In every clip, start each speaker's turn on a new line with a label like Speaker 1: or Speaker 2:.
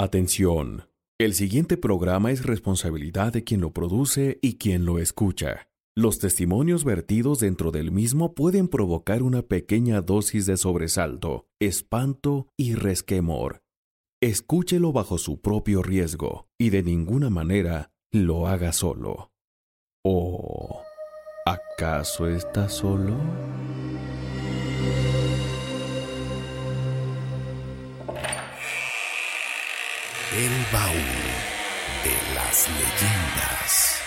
Speaker 1: Atención. El siguiente programa es responsabilidad de quien lo produce y quien lo escucha. Los testimonios vertidos dentro del mismo pueden provocar una pequeña dosis de sobresalto, espanto y resquemor. Escúchelo bajo su propio riesgo y de ninguna manera lo haga solo. ¿O acaso está solo?
Speaker 2: El baúl de las leyendas.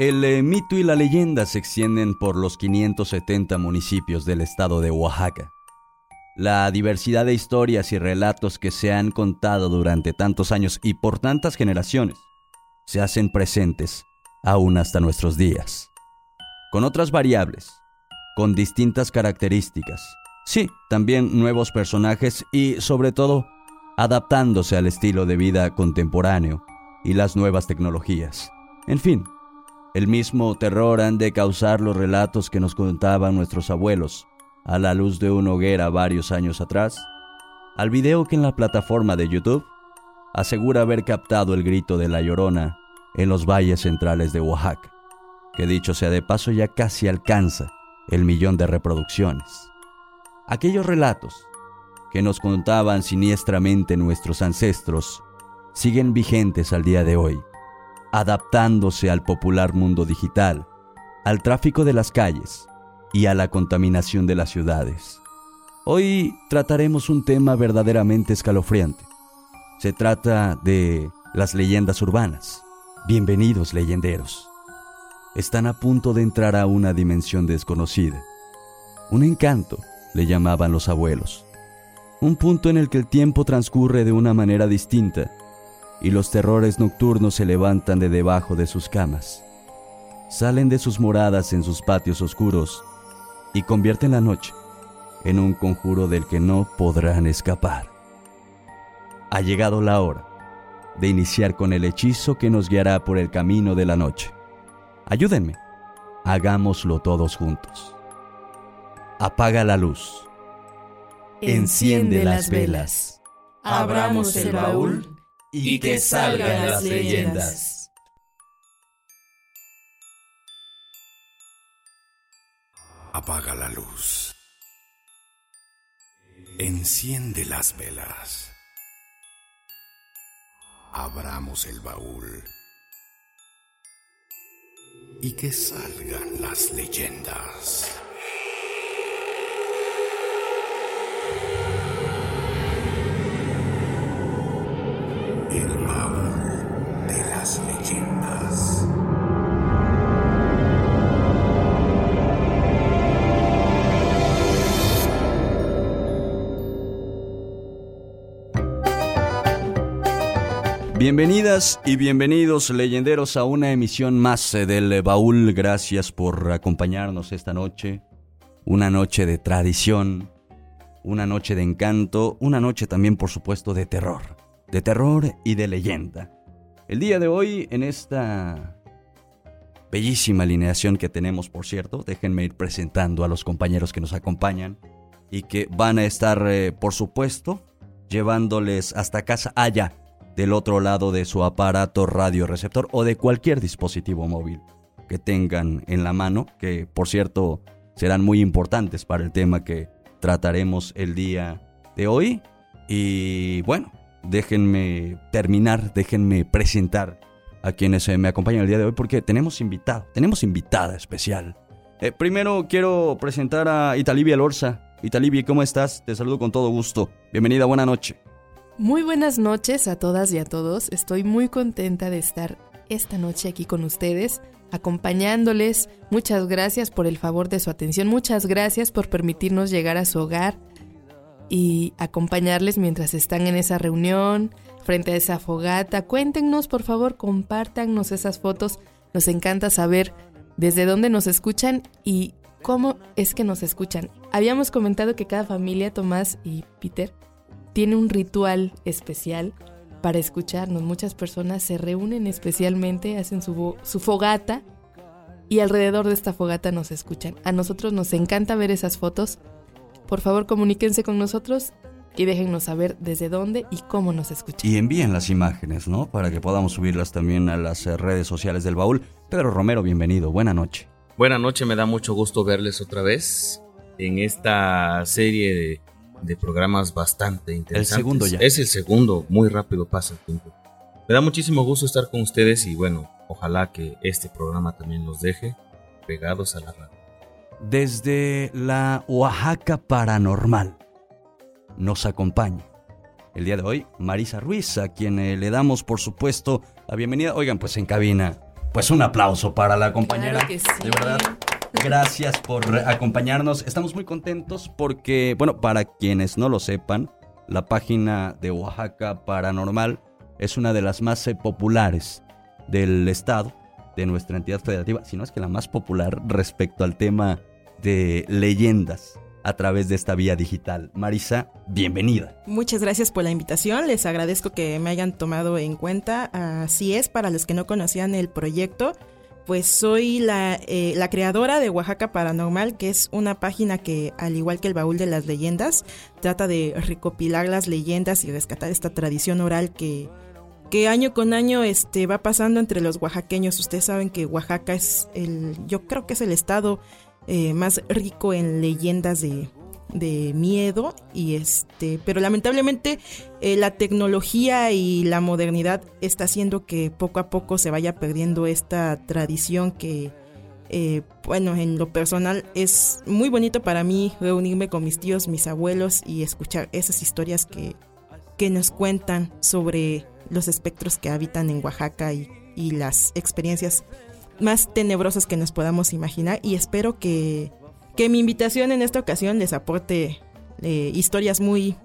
Speaker 3: El eh, mito y la leyenda se extienden por los 570 municipios del estado de Oaxaca. La diversidad de historias y relatos que se han contado durante tantos años y por tantas generaciones se hacen presentes aún hasta nuestros días. Con otras variables, con distintas características. Sí, también nuevos personajes y, sobre todo, adaptándose al estilo de vida contemporáneo y las nuevas tecnologías. En fin, el mismo terror han de causar los relatos que nos contaban nuestros abuelos a la luz de una hoguera varios años atrás, al video que en la plataforma de YouTube asegura haber captado el grito de la llorona en los valles centrales de Oaxaca, que dicho sea de paso ya casi alcanza el millón de reproducciones. Aquellos relatos que nos contaban siniestramente nuestros ancestros siguen vigentes al día de hoy, adaptándose al popular mundo digital, al tráfico de las calles y a la contaminación de las ciudades. Hoy trataremos un tema verdaderamente escalofriante. Se trata de las leyendas urbanas. Bienvenidos leyenderos están a punto de entrar a una dimensión desconocida. Un encanto, le llamaban los abuelos. Un punto en el que el tiempo transcurre de una manera distinta y los terrores nocturnos se levantan de debajo de sus camas. Salen de sus moradas en sus patios oscuros y convierten la noche en un conjuro del que no podrán escapar. Ha llegado la hora de iniciar con el hechizo que nos guiará por el camino de la noche. Ayúdenme. Hagámoslo todos juntos. Apaga la luz.
Speaker 4: Enciende las velas. Abramos el baúl y que salgan las leyendas.
Speaker 2: Apaga la luz. Enciende las velas. Abramos el baúl y que salgan las leyendas.
Speaker 3: Bienvenidas y bienvenidos leyenderos a una emisión más eh, del baúl. Gracias por acompañarnos esta noche. Una noche de tradición, una noche de encanto, una noche también por supuesto de terror. De terror y de leyenda. El día de hoy en esta bellísima alineación que tenemos, por cierto, déjenme ir presentando a los compañeros que nos acompañan y que van a estar, eh, por supuesto, llevándoles hasta casa allá del otro lado de su aparato radioreceptor o de cualquier dispositivo móvil que tengan en la mano, que por cierto serán muy importantes para el tema que trataremos el día de hoy. Y bueno, déjenme terminar, déjenme presentar a quienes me acompañan el día de hoy porque tenemos invitado, tenemos invitada especial. Eh, primero quiero presentar a Italibia Lorza. Italibia, ¿cómo estás? Te saludo con todo gusto. Bienvenida, buena noche.
Speaker 5: Muy buenas noches a todas y a todos. Estoy muy contenta de estar esta noche aquí con ustedes, acompañándoles. Muchas gracias por el favor de su atención. Muchas gracias por permitirnos llegar a su hogar y acompañarles mientras están en esa reunión, frente a esa fogata. Cuéntenos, por favor, compártanos esas fotos. Nos encanta saber desde dónde nos escuchan y cómo es que nos escuchan. Habíamos comentado que cada familia, Tomás y Peter, tiene un ritual especial para escucharnos. Muchas personas se reúnen especialmente, hacen su, su fogata y alrededor de esta fogata nos escuchan. A nosotros nos encanta ver esas fotos. Por favor, comuníquense con nosotros y déjennos saber desde dónde y cómo nos escuchan.
Speaker 3: Y envíen las imágenes, ¿no? Para que podamos subirlas también a las eh, redes sociales del baúl. Pedro Romero, bienvenido. Buena noche.
Speaker 6: Buena noche, me da mucho gusto verles otra vez en esta serie de, de programas bastante interesantes.
Speaker 3: El segundo ya.
Speaker 6: Es el segundo, muy rápido pasa el tiempo. Me da muchísimo gusto estar con ustedes y bueno, ojalá que este programa también los deje pegados a la radio.
Speaker 3: Desde la Oaxaca Paranormal nos acompaña el día de hoy Marisa Ruiz, a quien eh, le damos por supuesto la bienvenida. Oigan, pues en cabina, pues un aplauso para la compañera.
Speaker 5: Claro que sí.
Speaker 3: De verdad. Gracias por acompañarnos. Estamos muy contentos porque, bueno, para quienes no lo sepan, la página de Oaxaca Paranormal es una de las más eh, populares del estado, de nuestra entidad federativa, si no es que la más popular respecto al tema de leyendas a través de esta vía digital. Marisa, bienvenida.
Speaker 7: Muchas gracias por la invitación, les agradezco que me hayan tomado en cuenta. Así es, para los que no conocían el proyecto, pues soy la, eh, la, creadora de Oaxaca Paranormal, que es una página que, al igual que el Baúl de las Leyendas, trata de recopilar las leyendas y rescatar esta tradición oral que, que año con año este, va pasando entre los oaxaqueños. Ustedes saben que Oaxaca es el, yo creo que es el estado eh, más rico en leyendas de, de miedo y este pero lamentablemente eh, la tecnología y la modernidad está haciendo que poco a poco se vaya perdiendo esta tradición que eh, bueno en lo personal es muy bonito para mí reunirme con mis tíos mis abuelos y escuchar esas historias que, que nos cuentan sobre los espectros que habitan en Oaxaca y, y las experiencias más tenebrosas que nos podamos imaginar. Y espero que, que mi invitación en esta ocasión les aporte eh, historias muy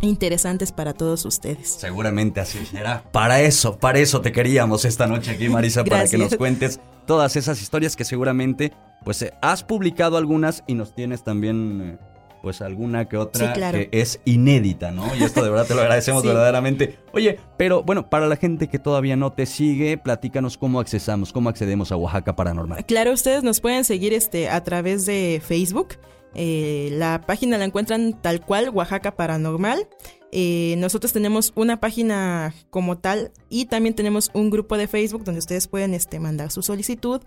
Speaker 7: interesantes para todos ustedes.
Speaker 3: Seguramente así será. Para eso, para eso te queríamos esta noche aquí, Marisa, para que nos cuentes todas esas historias que seguramente pues eh, has publicado algunas y nos tienes también... Eh, pues alguna que otra
Speaker 7: Sí, claro.
Speaker 3: que es inédita, ¿no? Y esto de verdad te lo agradecemos
Speaker 7: Sí.
Speaker 3: verdaderamente. Oye, pero bueno, para la gente que todavía no te sigue, platícanos cómo accesamos, cómo accedemos a Oaxaca Paranormal.
Speaker 7: Claro, ustedes nos pueden seguir este a través de Facebook. Eh, la página la encuentran tal cual, Oaxaca Paranormal. Eh, nosotros tenemos una página como tal y también tenemos un grupo de Facebook donde ustedes pueden este, mandar su solicitud.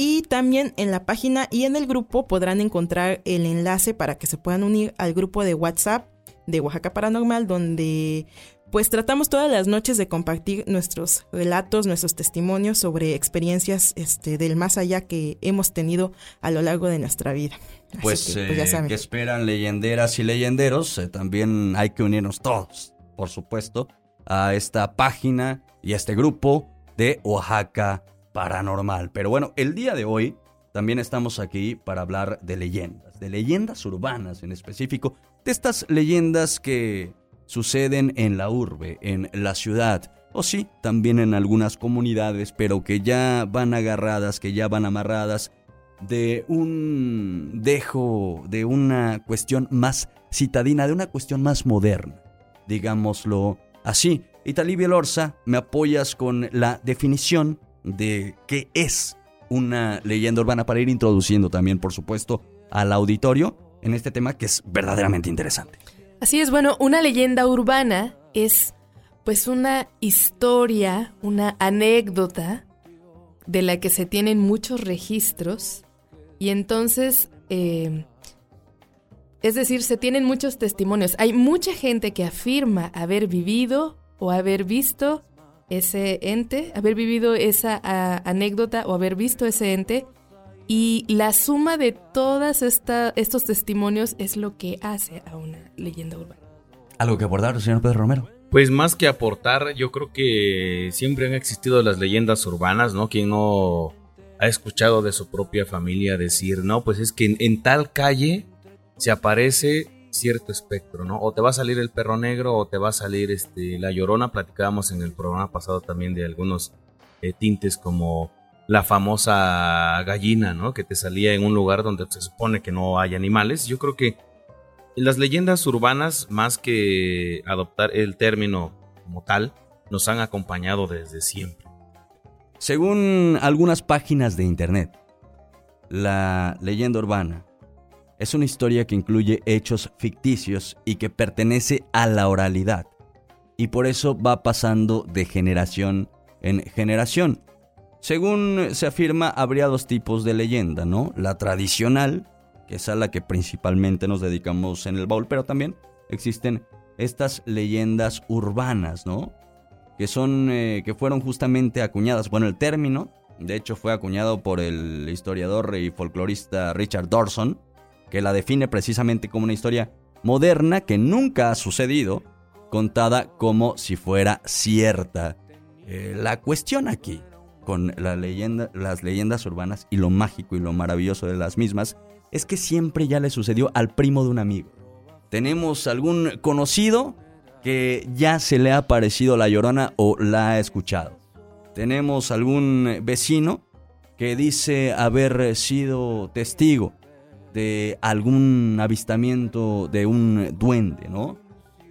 Speaker 7: Y también en la página y en el grupo podrán encontrar el enlace para que se puedan unir al grupo de WhatsApp de Oaxaca Paranormal, donde pues tratamos todas las noches de compartir nuestros relatos, nuestros testimonios sobre experiencias este, del más allá que hemos tenido a lo largo de nuestra vida. Así
Speaker 3: Pues,
Speaker 7: que,
Speaker 3: eh,
Speaker 7: ya saben.
Speaker 3: que esperan leyenderas y leyenderos, eh, también hay que unirnos todos, por supuesto, a esta página y a este grupo de Oaxaca Paranormal. Pero bueno, el día de hoy también estamos aquí para hablar de leyendas, de leyendas urbanas en específico, de estas leyendas que suceden en la urbe, en la ciudad, o sí, también en algunas comunidades, pero que ya van agarradas, que ya van amarradas de un dejo, de una cuestión más citadina, de una cuestión más moderna, digámoslo así. Y Talibia Lorza, me apoyas con la definición de qué es una leyenda urbana para ir introduciendo también, por supuesto, al auditorio en este tema que es verdaderamente interesante.
Speaker 5: Así es, bueno, una leyenda urbana es pues una historia, una anécdota de la que se tienen muchos registros y entonces, eh, es decir, se tienen muchos testimonios. Hay mucha gente que afirma haber vivido o haber visto ese ente, haber vivido esa a, anécdota o haber visto ese ente. Y la suma de todos estos testimonios es lo que hace a una leyenda urbana.
Speaker 3: ¿Algo que abordar, señor Pedro Romero?
Speaker 6: Pues más que aportar, yo creo que siempre han existido las leyendas urbanas, ¿no? Quien no ha escuchado de su propia familia decir, no, pues es que en, en tal calle se aparece cierto espectro, ¿no? O te va a salir el perro negro o te va a salir este, la llorona. Platicábamos en el programa pasado también de algunos eh, tintes como la famosa gallina, ¿no? Que te salía en un lugar donde se supone que no hay animales. Yo creo que las leyendas urbanas, más que adoptar el término como tal, nos han acompañado desde siempre.
Speaker 3: Según algunas páginas de internet, La leyenda urbana es una historia que incluye hechos ficticios y que pertenece a la oralidad. Y por eso va pasando de generación en generación. Según se afirma, habría dos tipos de leyenda, ¿no? La tradicional, que es a la que principalmente nos dedicamos en el baúl, pero también existen estas leyendas urbanas, ¿no? Que son, eh, que fueron justamente acuñadas. Bueno, el término, de hecho, fue acuñado por el historiador y folclorista Richard Dawson, que la define precisamente como una historia moderna que nunca ha sucedido, contada como si fuera cierta. Eh, la cuestión aquí con las leyendas urbanas y lo mágico y lo maravilloso de las mismas es que siempre ya le sucedió al primo de un amigo. Tenemos algún conocido que ya se le ha parecido la llorona o la ha escuchado. Tenemos algún vecino que dice haber sido testigo de algún avistamiento de un duende, ¿no?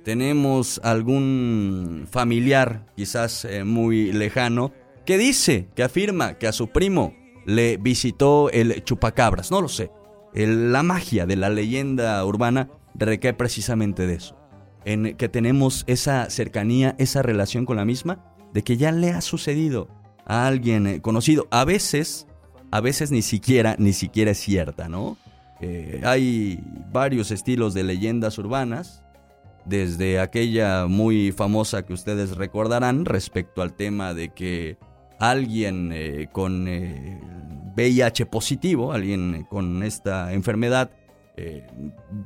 Speaker 3: tenemos algún familiar, quizás eh, muy lejano, que dice, que afirma que a su primo le visitó el chupacabras. No lo sé. la magia de la leyenda urbana recae precisamente de eso. En que tenemos esa cercanía, esa relación con la misma, de que ya le ha sucedido a alguien eh, conocido. A veces, a veces ni siquiera, ni siquiera es cierta, ¿no? Eh, hay varios estilos de leyendas urbanas desde aquella muy famosa que ustedes recordarán respecto al tema de que alguien eh, con VIH eh, positivo, alguien con esta enfermedad, eh,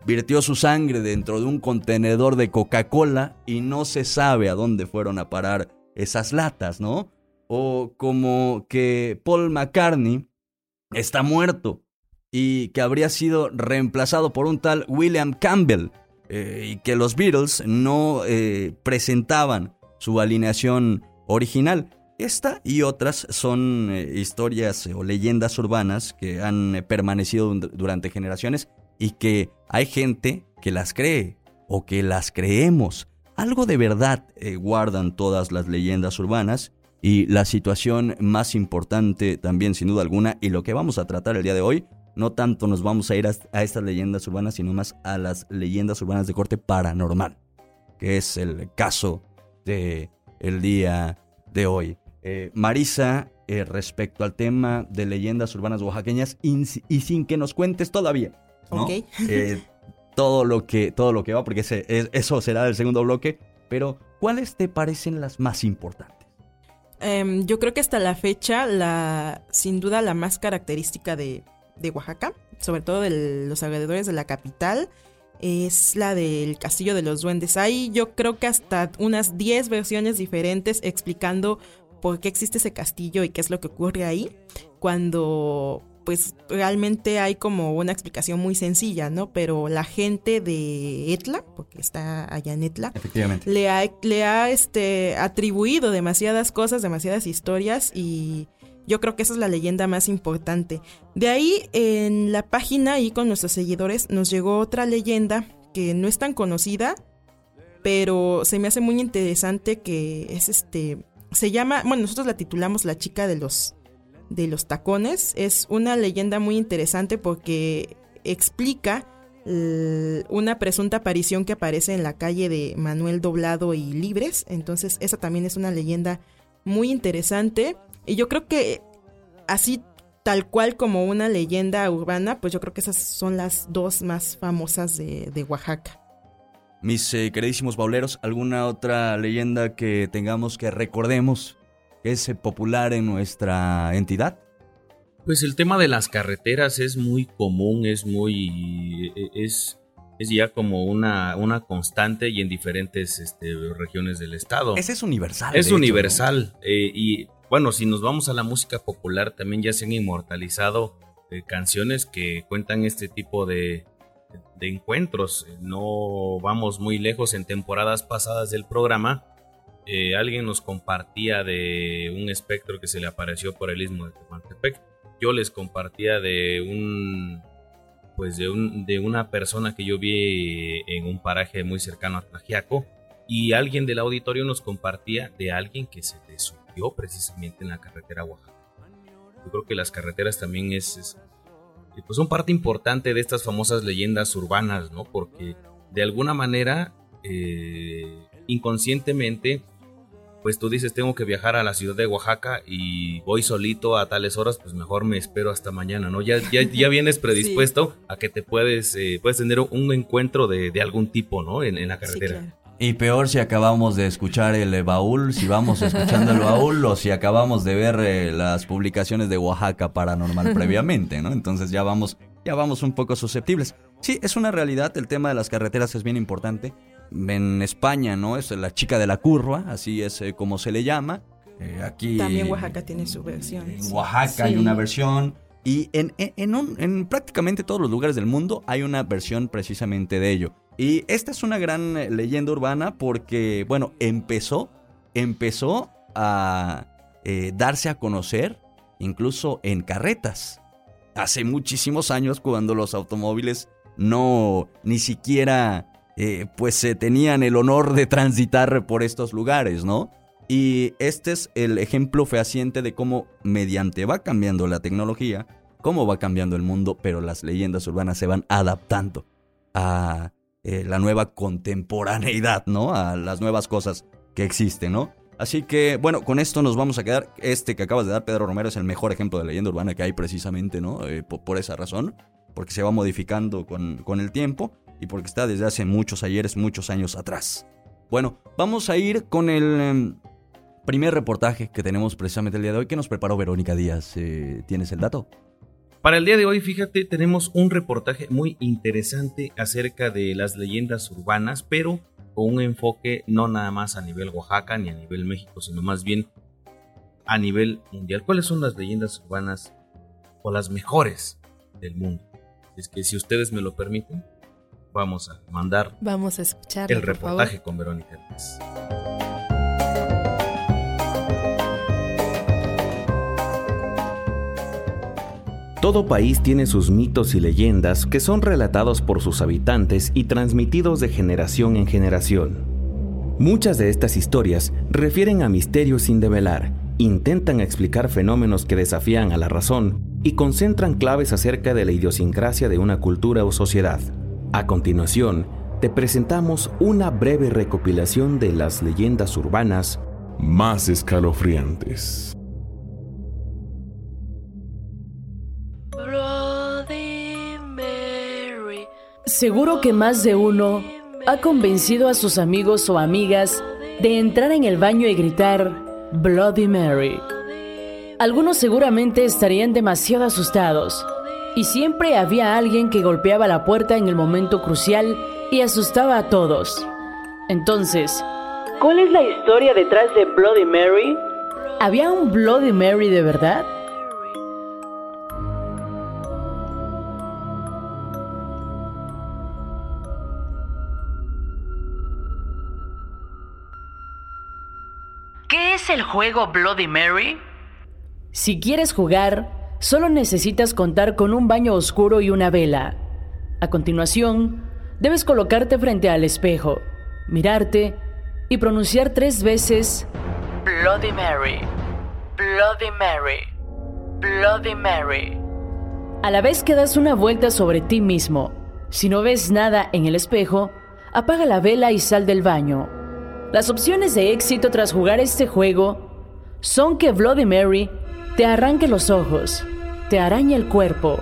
Speaker 3: virtió su sangre dentro de un contenedor de Coca-Cola y no se sabe a dónde fueron a parar esas latas, ¿no? O como que Paul McCartney está muerto y que habría sido reemplazado por un tal William Campbell, eh, y que los Beatles no eh, presentaban su alineación original. Esta y otras son eh, historias o leyendas urbanas que han permanecido durante generaciones y que hay gente que las cree o que las creemos. Algo de verdad guardan todas las leyendas urbanas y la situación más importante también sin duda alguna y lo que vamos a tratar el día de hoy no tanto nos vamos a ir a, estas leyendas urbanas, sino más a las leyendas urbanas de corte paranormal, que es el caso de el día de hoy. Eh, Marisa, eh, respecto al tema de leyendas urbanas oaxaqueñas, y, sin que nos cuentes todavía, eh, todo lo que todo lo que va, porque eso será del segundo bloque. Pero, ¿cuáles te parecen las más importantes?
Speaker 7: Em, yo creo que hasta la fecha, la, sin duda, la más característica de, de Oaxaca, sobre todo de los alrededores de la capital, es la del Castillo de los Duendes. Hay yo creo que hasta unas 10 versiones diferentes explicando por qué existe ese castillo y qué es lo que ocurre ahí, cuando pues realmente hay como una explicación muy sencilla, ¿no? Pero la gente de Etla, porque está allá en Etla, le ha, le ha este, atribuido demasiadas cosas, demasiadas historias y yo creo que esa es la leyenda más importante. De ahí, en la página y con nuestros seguidores, nos llegó otra leyenda que no es tan conocida, pero se me hace muy interesante que es este. Se llama. Bueno, nosotros la titulamos La chica de los. de los tacones. Es una leyenda muy interesante porque explica una presunta aparición que aparece en la calle de Manuel Doblado y Libres. Entonces, esa también es una leyenda muy interesante. Y yo creo que así tal cual como una leyenda urbana, pues yo creo que esas son las dos más famosas de, Oaxaca.
Speaker 3: Mis eh, queridísimos bauleros, ¿alguna otra leyenda que tengamos que recordemos que es eh, popular en nuestra entidad?
Speaker 6: Pues el tema de las carreteras es muy común, es muy. E, es, es ya como una, una constante y en diferentes este, regiones del estado.
Speaker 3: Ese es universal.
Speaker 6: Es universal. Eh, y bueno, si nos vamos a la música popular, también ya se han inmortalizado eh, canciones que cuentan este tipo de, encuentros. No vamos muy lejos en temporadas pasadas del programa. Eh, alguien nos compartía de un espectro que se le apareció por el istmo de Tehuantepec. Yo les compartía de un pues de, un, de una persona que yo vi en un paraje muy cercano a Tlajiaco y alguien del auditorio nos compartía de alguien que se precisamente en la carretera Oaxaca. Yo creo que las carreteras también es, pues son parte importante de estas famosas leyendas urbanas, ¿no? Porque de alguna manera, eh, inconscientemente, pues tú dices, tengo que viajar a la ciudad de Oaxaca y voy solito a tales horas, pues mejor me espero hasta mañana, ¿no? Ya, ya, ya vienes predispuesto a que te puedes, eh, puedes tener un encuentro de, algún tipo, ¿no? En, la carretera.
Speaker 3: Y peor si acabamos de escuchar el baúl, si vamos escuchando el baúl o si acabamos de ver eh, las publicaciones de Oaxaca Paranormal previamente, ¿no? Entonces ya vamos, ya vamos un poco susceptibles. Sí, es una realidad, el tema de las carreteras es bien importante. En España, ¿no? Es la chica de la curva, así es eh, como se le llama.
Speaker 7: Eh, aquí también Oaxaca tiene su versión.
Speaker 3: En Oaxaca hay una versión y en, en prácticamente todos los lugares del mundo hay una versión precisamente de ello. Y esta es una gran eh, leyenda urbana porque, bueno, empezó, empezó a eh, darse a conocer incluso en carretas. Hace muchísimos años cuando los automóviles no ni siquiera eh, pues se tenían el honor de transitar por estos lugares, ¿no? Y este es el ejemplo fehaciente de cómo mediante va cambiando la tecnología, cómo va cambiando el mundo, pero las leyendas urbanas se van adaptando a eh, la nueva contemporaneidad, ¿no? A las nuevas cosas que existen, ¿no? Así que, bueno, con esto nos vamos a quedar. Este que acabas de dar, Pedro Romero, es el mejor ejemplo de leyenda urbana que hay precisamente, ¿no? Eh, por, esa razón, porque se va modificando con, con el tiempo y porque está desde hace muchos ayeres, muchos años atrás. Bueno, vamos a ir con el em, primer reportaje que tenemos precisamente el día de hoy que nos preparó Verónica Díaz. Eh, ¿Tienes el dato?
Speaker 6: Para el día de hoy, fíjate, tenemos un reportaje muy interesante acerca de las leyendas urbanas, pero con un enfoque no nada más a nivel Oaxaca ni a nivel México, sino más bien a nivel mundial. ¿Cuáles son las leyendas urbanas o las mejores del mundo? Es que si ustedes me lo permiten, vamos a mandar
Speaker 5: vamos a escuchar
Speaker 6: el reportaje con Verónica Díaz.
Speaker 1: Todo país tiene sus mitos y leyendas que son relatados por sus habitantes y transmitidos de generación en generación. Muchas de estas historias refieren a misterios sin develar, intentan explicar fenómenos que desafían a la razón y concentran claves acerca de la idiosincrasia de una cultura o sociedad. A continuación, te presentamos una breve recopilación de las leyendas urbanas más escalofriantes.
Speaker 8: Seguro que más de uno ha convencido a sus amigos o amigas de entrar en el baño y gritar Bloody Mary. Algunos seguramente estarían demasiado asustados y siempre había alguien que golpeaba la puerta en el momento crucial y asustaba a todos. Entonces, ¿cuál es la historia detrás de Bloody Mary? ¿Había un Bloody Mary de verdad? El juego Bloody Mary? Si quieres jugar, solo necesitas contar con un baño oscuro y una vela. A continuación, debes colocarte frente al espejo, mirarte y pronunciar tres veces Bloody Mary, Bloody Mary, Bloody Mary. A la vez que das una vuelta sobre ti mismo, si no ves nada en el espejo, apaga la vela y sal del baño. Las opciones de éxito tras jugar este juego son que Bloody Mary te arranque los ojos, te arañe el cuerpo,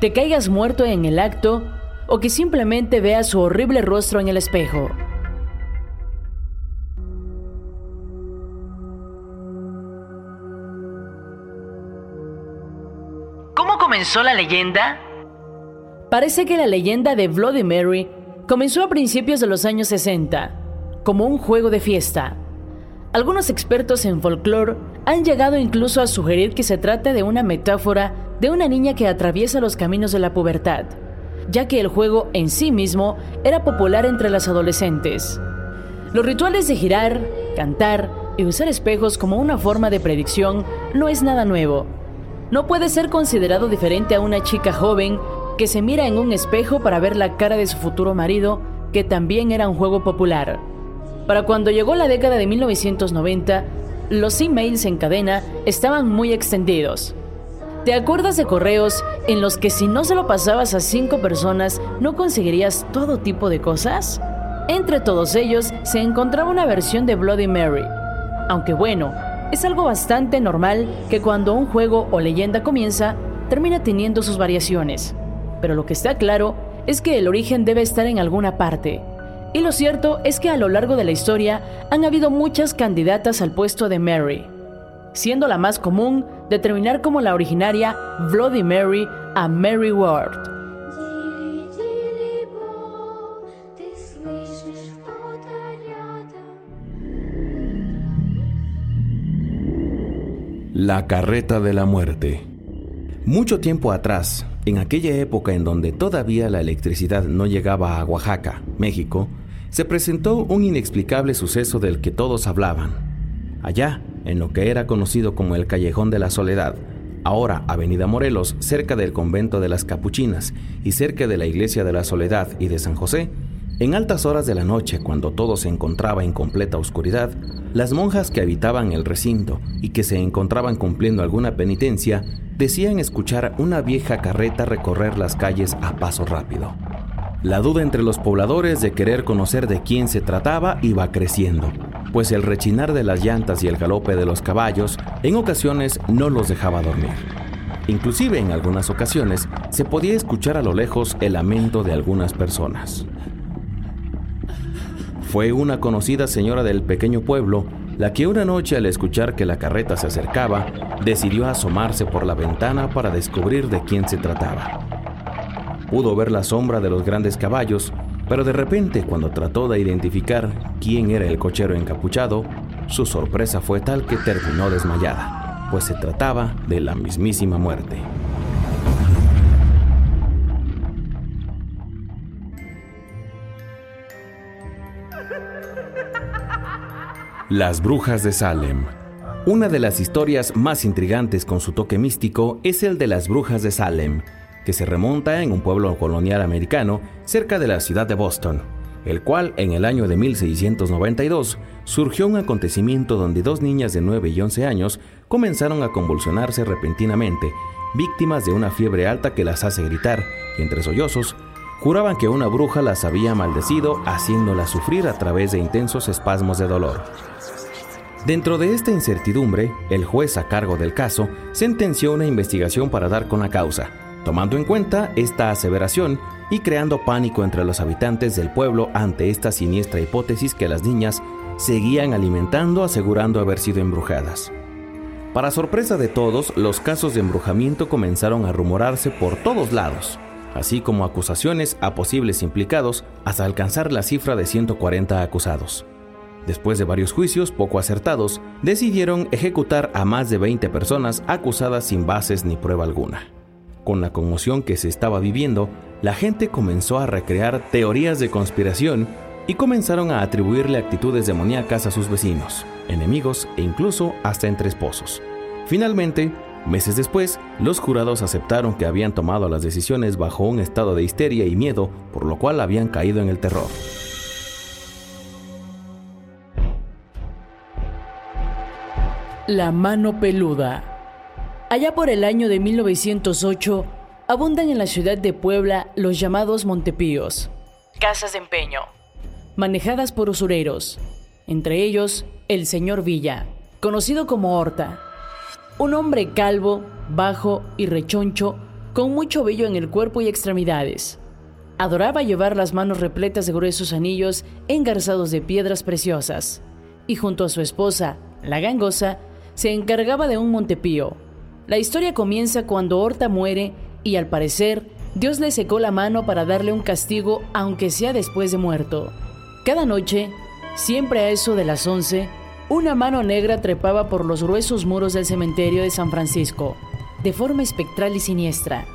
Speaker 8: te caigas muerto en el acto o que simplemente veas su horrible rostro en el espejo. ¿Cómo comenzó la leyenda? Parece que la leyenda de Bloody Mary comenzó a principios de los años 60 como un juego de fiesta. Algunos expertos en folclore han llegado incluso a sugerir que se trata de una metáfora de una niña que atraviesa los caminos de la pubertad, ya que el juego en sí mismo era popular entre las adolescentes. Los rituales de girar, cantar y usar espejos como una forma de predicción no es nada nuevo. No puede ser considerado diferente a una chica joven que se mira en un espejo para ver la cara de su futuro marido, que también era un juego popular. Para cuando llegó la década de 1990, los emails en cadena estaban muy extendidos. ¿Te acuerdas de correos en los que si no se lo pasabas a cinco personas no conseguirías todo tipo de cosas? Entre todos ellos se encontraba una versión de Bloody Mary. Aunque bueno, es algo bastante normal que cuando un juego o leyenda comienza, termina teniendo sus variaciones. Pero lo que está claro es que el origen debe estar en alguna parte. Y lo cierto es que a lo largo de la historia han habido muchas candidatas al puesto de Mary, siendo la más común determinar como la originaria Bloody Mary a Mary Ward.
Speaker 1: La carreta de la muerte. Mucho tiempo atrás, en aquella época en donde todavía la electricidad no llegaba a Oaxaca, México, se presentó un inexplicable suceso del que todos hablaban. Allá, en lo que era conocido como el Callejón de la Soledad, ahora Avenida Morelos, cerca del convento de las Capuchinas y cerca de la Iglesia de la Soledad y de San José, en altas horas de la noche, cuando todo se encontraba en completa oscuridad, las monjas que habitaban el recinto y que se encontraban cumpliendo alguna penitencia decían escuchar una vieja carreta recorrer las calles a paso rápido. La duda entre los pobladores de querer conocer de quién se trataba iba creciendo, pues el rechinar de las llantas y el galope de los caballos en ocasiones no los dejaba dormir. Inclusive en algunas ocasiones se podía escuchar a lo lejos el lamento de algunas personas. Fue una conocida señora del pequeño pueblo la que una noche al escuchar que la carreta se acercaba, decidió asomarse por la ventana para descubrir de quién se trataba. Pudo ver la sombra de los grandes caballos, pero de repente cuando trató de identificar quién era el cochero encapuchado, su sorpresa fue tal que terminó desmayada, pues se trataba de la mismísima muerte. Las Brujas de Salem. Una de las historias más intrigantes con su toque místico es el de las Brujas de Salem, que se remonta en un pueblo colonial americano cerca de la ciudad de Boston, el cual en el año de 1692 surgió un acontecimiento donde dos niñas de 9 y 11 años comenzaron a convulsionarse repentinamente, víctimas de una fiebre alta que las hace gritar, y entre sollozos, juraban que una bruja las había maldecido haciéndolas sufrir a través de intensos espasmos de dolor. Dentro de esta incertidumbre, el juez a cargo del caso sentenció una investigación para dar con la causa, tomando en cuenta esta aseveración y creando pánico entre los habitantes del pueblo ante esta siniestra hipótesis que las niñas seguían alimentando asegurando haber sido embrujadas. Para sorpresa de todos, los casos de embrujamiento comenzaron a rumorarse por todos lados, así como acusaciones a posibles implicados hasta alcanzar la cifra de 140 acusados. Después de varios juicios poco acertados, decidieron ejecutar a más de 20 personas acusadas sin bases ni prueba alguna. Con la conmoción que se estaba viviendo, la gente comenzó a recrear teorías de conspiración y comenzaron a atribuirle actitudes demoníacas a sus vecinos, enemigos e incluso hasta entre esposos. Finalmente, meses después, los jurados aceptaron que habían tomado las decisiones bajo un estado de histeria y miedo, por lo cual habían caído en el terror.
Speaker 8: La mano peluda. Allá por el año de 1908, abundan en la ciudad de Puebla los llamados Montepíos, casas de empeño, manejadas por usureros, entre ellos el señor Villa, conocido como Horta, un hombre calvo, bajo y rechoncho, con mucho vello en el cuerpo y extremidades. Adoraba llevar las manos repletas de gruesos anillos engarzados de piedras preciosas, y junto a su esposa, la gangosa, se encargaba de un Montepío. La historia comienza cuando Horta muere y al parecer Dios le secó la mano para darle un castigo aunque sea después de muerto. Cada noche, siempre a eso de las 11, una mano negra trepaba por los gruesos muros del cementerio de San Francisco, de forma espectral y siniestra.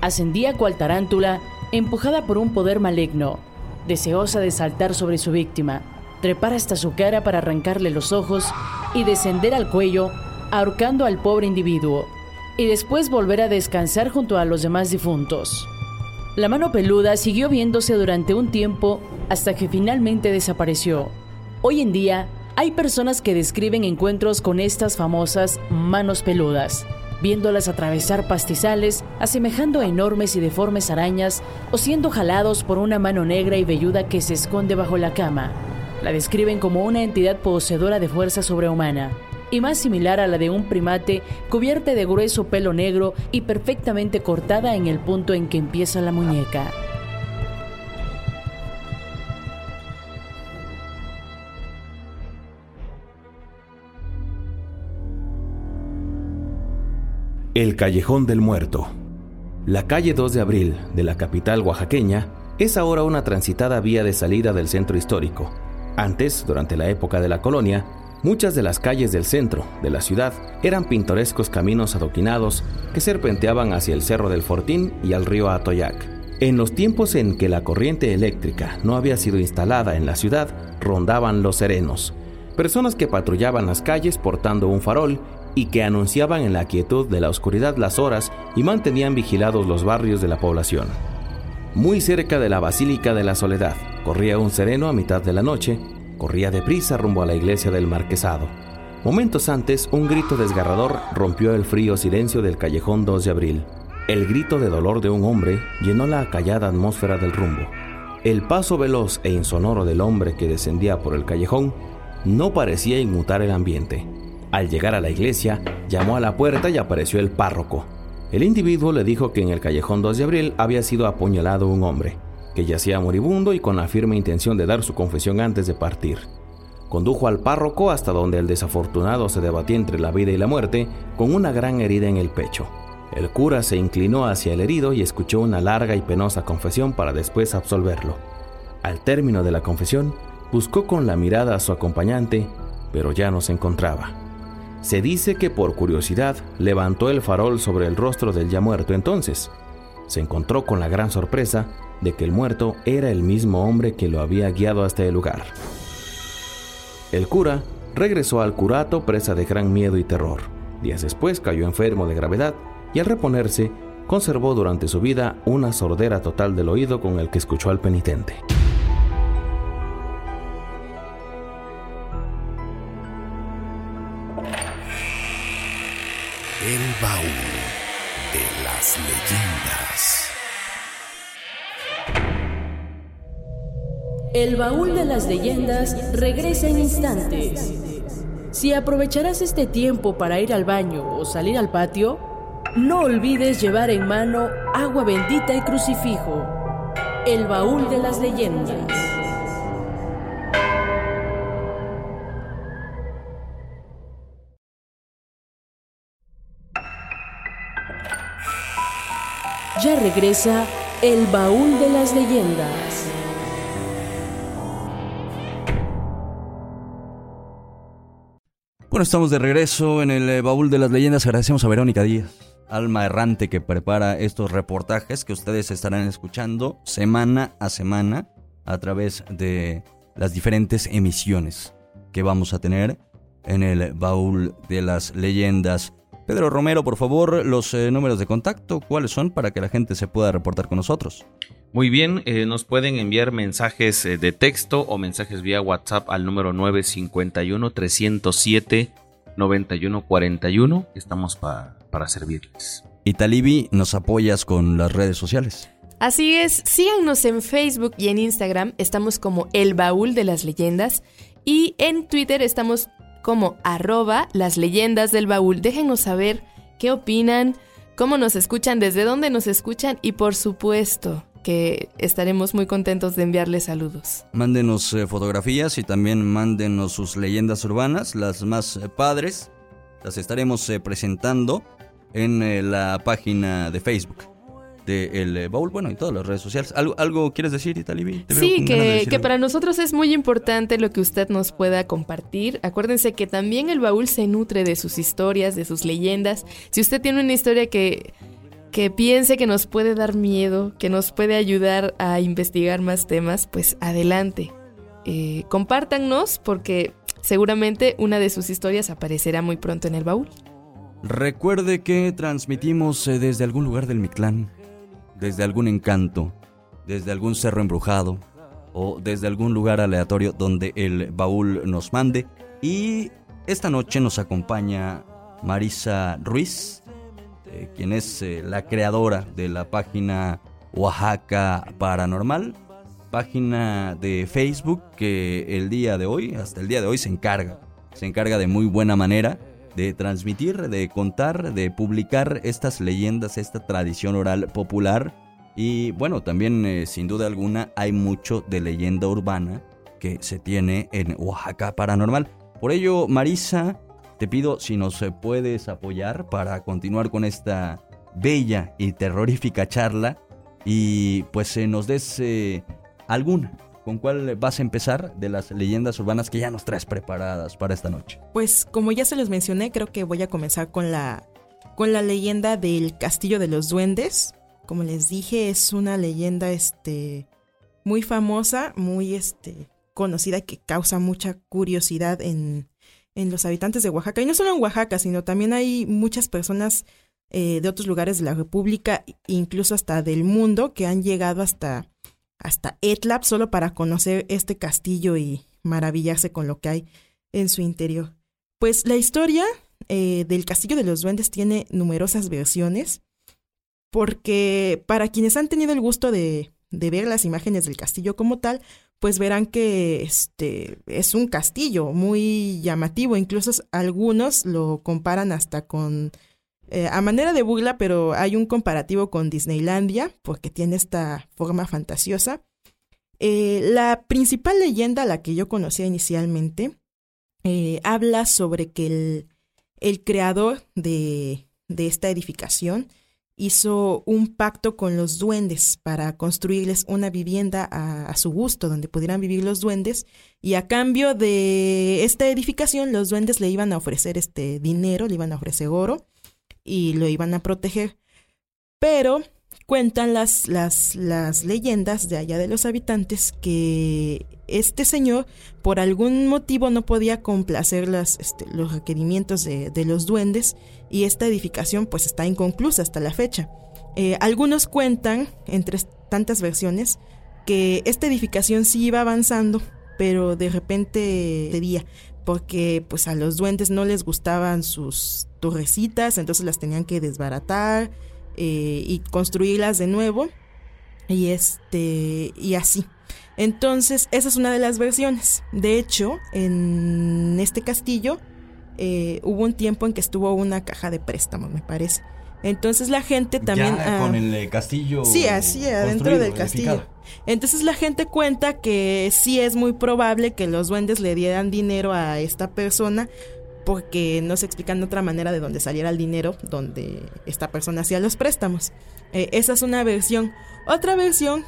Speaker 8: Ascendía cual tarántula, empujada por un poder maligno, deseosa de saltar sobre su víctima trepar hasta su cara para arrancarle los ojos y descender al cuello, ahorcando al pobre individuo, y después volver a descansar junto a los demás difuntos. La mano peluda siguió viéndose durante un tiempo hasta que finalmente desapareció. Hoy en día hay personas que describen encuentros con estas famosas manos peludas, viéndolas atravesar pastizales, asemejando a enormes y deformes arañas, o siendo jalados por una mano negra y velluda que se esconde bajo la cama. La describen como una entidad poseedora de fuerza sobrehumana, y más similar a la de un primate cubierta de grueso pelo negro y perfectamente cortada en el punto en que empieza la muñeca.
Speaker 1: El Callejón del Muerto. La calle 2 de abril de la capital oaxaqueña es ahora una transitada vía de salida del centro histórico. Antes, durante la época de la colonia, muchas de las calles del centro de la ciudad eran pintorescos caminos adoquinados que serpenteaban hacia el Cerro del Fortín y al río Atoyac. En los tiempos en que la corriente eléctrica no había sido instalada en la ciudad, rondaban los serenos, personas que patrullaban las calles portando un farol y que anunciaban en la quietud de la oscuridad las horas y mantenían vigilados los barrios de la población. Muy cerca de la Basílica de la Soledad, corría un sereno a mitad de la noche, corría deprisa rumbo a la iglesia del Marquesado. Momentos antes, un grito desgarrador rompió el frío silencio del callejón 2 de abril. El grito de dolor de un hombre llenó la callada atmósfera del rumbo. El paso veloz e insonoro del hombre que descendía por el callejón no parecía inmutar el ambiente. Al llegar a la iglesia, llamó a la puerta y apareció el párroco. El individuo le dijo que en el callejón 2 de abril había sido apuñalado un hombre, que yacía moribundo y con la firme intención de dar su confesión antes de partir. Condujo al párroco hasta donde el desafortunado se debatía entre la vida y la muerte con una gran herida en el pecho. El cura se inclinó hacia el herido y escuchó una larga y penosa confesión para después absolverlo. Al término de la confesión, buscó con la mirada a su acompañante, pero ya no se encontraba. Se dice que por curiosidad levantó el farol sobre el rostro del ya muerto entonces. Se encontró con la gran sorpresa de que el muerto era el mismo hombre que lo había guiado hasta el lugar. El cura regresó al curato presa de gran miedo y terror. Días después cayó enfermo de gravedad y al reponerse conservó durante su vida una sordera total del oído con el que escuchó al penitente.
Speaker 2: El baúl de las leyendas.
Speaker 8: El baúl de las leyendas regresa en instantes. Si aprovecharás este tiempo para ir al baño o salir al patio, no olvides llevar en mano agua bendita y crucifijo. El baúl de las leyendas. Ya regresa el baúl de las leyendas.
Speaker 3: Bueno, estamos de regreso en el baúl de las leyendas. Agradecemos a Verónica Díaz, alma errante que prepara estos reportajes que ustedes estarán escuchando semana a semana a través de las diferentes emisiones que vamos a tener en el baúl de las leyendas. Pedro Romero, por favor, los eh, números de contacto, ¿cuáles son para que la gente se pueda reportar con nosotros?
Speaker 6: Muy bien, eh, nos pueden enviar mensajes eh, de texto o mensajes vía WhatsApp al número 951-307-9141. Estamos para servirles.
Speaker 3: Y Talibi, nos apoyas con las redes sociales.
Speaker 5: Así es, síganos en Facebook y en Instagram, estamos como El Baúl de las Leyendas y en Twitter estamos como arroba las leyendas del baúl. Déjenos saber qué opinan, cómo nos escuchan, desde dónde nos escuchan y por supuesto que estaremos muy contentos de enviarles saludos.
Speaker 3: Mándenos eh, fotografías y también mándenos sus leyendas urbanas, las más eh, padres. Las estaremos eh, presentando en la página de Facebook de El Baúl, bueno, y todas las redes sociales. ¿Algo, algo quieres decir, Italibi?
Speaker 5: Sí, que, que para nosotros es muy importante lo que usted nos pueda compartir. Acuérdense que también el baúl se nutre de sus historias, de sus leyendas. Si usted tiene una historia que, que piense que nos puede dar miedo, que nos puede ayudar a investigar más temas, pues adelante. Eh, compártanos porque seguramente una de sus historias aparecerá muy pronto en el baúl.
Speaker 3: Recuerde que transmitimos eh, desde algún lugar del Mictlán desde algún encanto, desde algún cerro embrujado o desde algún lugar aleatorio donde el baúl nos mande. Y esta noche nos acompaña Marisa Ruiz eh, quien es eh, la creadora de la página Oaxaca Paranormal, página de Facebook que el día de hoy, hasta el día de hoy, se encarga, se encarga de muy buena manera de transmitir, de contar, de publicar estas leyendas, esta tradición oral popular. Y bueno, también eh, sin duda alguna hay mucho de leyenda urbana que se tiene en Oaxaca Paranormal. Por ello, Marisa, te pido si nos puedes apoyar para continuar con esta bella y terrorífica charla y pues se nos des eh, alguna. ¿Con cuál vas a empezar de las leyendas urbanas que ya nos traes preparadas para esta noche?
Speaker 7: Pues como ya se los mencioné, creo que voy a comenzar con la, con la leyenda del Castillo de los Duendes. Como les dije, es una leyenda este, muy famosa, muy este, conocida que causa mucha curiosidad en, en los habitantes de Oaxaca. Y no solo en Oaxaca, sino también hay muchas personas eh, de otros lugares de la República, incluso hasta del mundo, que han llegado hasta, hasta Etlap solo para conocer este castillo y maravillarse con lo que hay en su interior. Pues la historia eh, del Castillo de los Duendes tiene numerosas versiones, porque para quienes han tenido el gusto de, de ver las imágenes del castillo como tal, pues verán que este es un castillo muy llamativo, incluso algunos lo comparan hasta con eh, a manera de burla, pero hay un comparativo con Disneylandia porque tiene esta forma fantasiosa. Eh, la principal leyenda, la que yo conocía inicialmente, eh, habla sobre que el, el creador de, de esta edificación hizo un pacto con los duendes para construirles una vivienda a, su gusto, donde pudieran vivir los duendes, y a cambio de esta edificación, los duendes le iban a ofrecer este dinero, le iban a ofrecer oro, y lo iban a proteger. Pero cuentan las, las, las leyendas de allá de los habitantes que este señor por algún motivo no podía complacer las, este, los requerimientos de, de, los duendes y esta edificación pues está inconclusa hasta la fecha. Eh, algunos cuentan, entre tantas versiones, que esta edificación sí iba avanzando, pero de repente sería porque pues a los duendes no les gustaban sus torrecitas, entonces las tenían que desbaratar eh, y construirlas de nuevo y este y así. Entonces esa es una de las versiones. De hecho, en este castillo eh, hubo un tiempo en que estuvo una caja de préstamos, me parece. Entonces la gente también...
Speaker 3: Ya, con el eh, castillo.
Speaker 7: Sí, así, adentro del castillo. Entonces la gente cuenta que sí es muy probable que los duendes le dieran dinero a esta persona porque no se explican de otra manera de dónde saliera el dinero donde esta persona hacía los préstamos. Eh, esa es una versión. Otra versión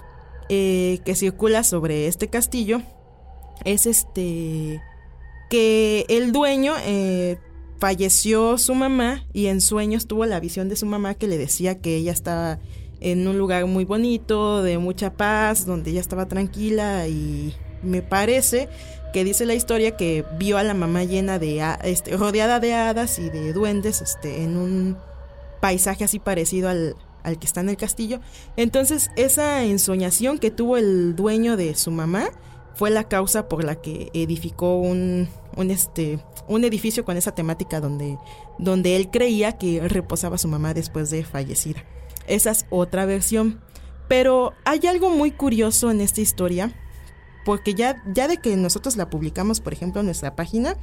Speaker 7: eh, que circula sobre este castillo es este que el dueño eh, falleció su mamá y en sueños tuvo la visión de su mamá que le decía que ella estaba en un lugar muy bonito, de mucha paz, donde ella estaba tranquila y me parece que dice la historia que vio a la mamá llena de este, rodeada de hadas y de duendes este en un paisaje así parecido al, al que está en el castillo. Entonces, esa ensoñación que tuvo el dueño de su mamá fue la causa por la que edificó un, un, este, un edificio con esa temática donde, donde él creía que reposaba su mamá después de fallecida. Esa es otra versión. Pero hay algo muy curioso en esta historia porque ya, ya de que nosotros la publicamos, por ejemplo, en nuestra página,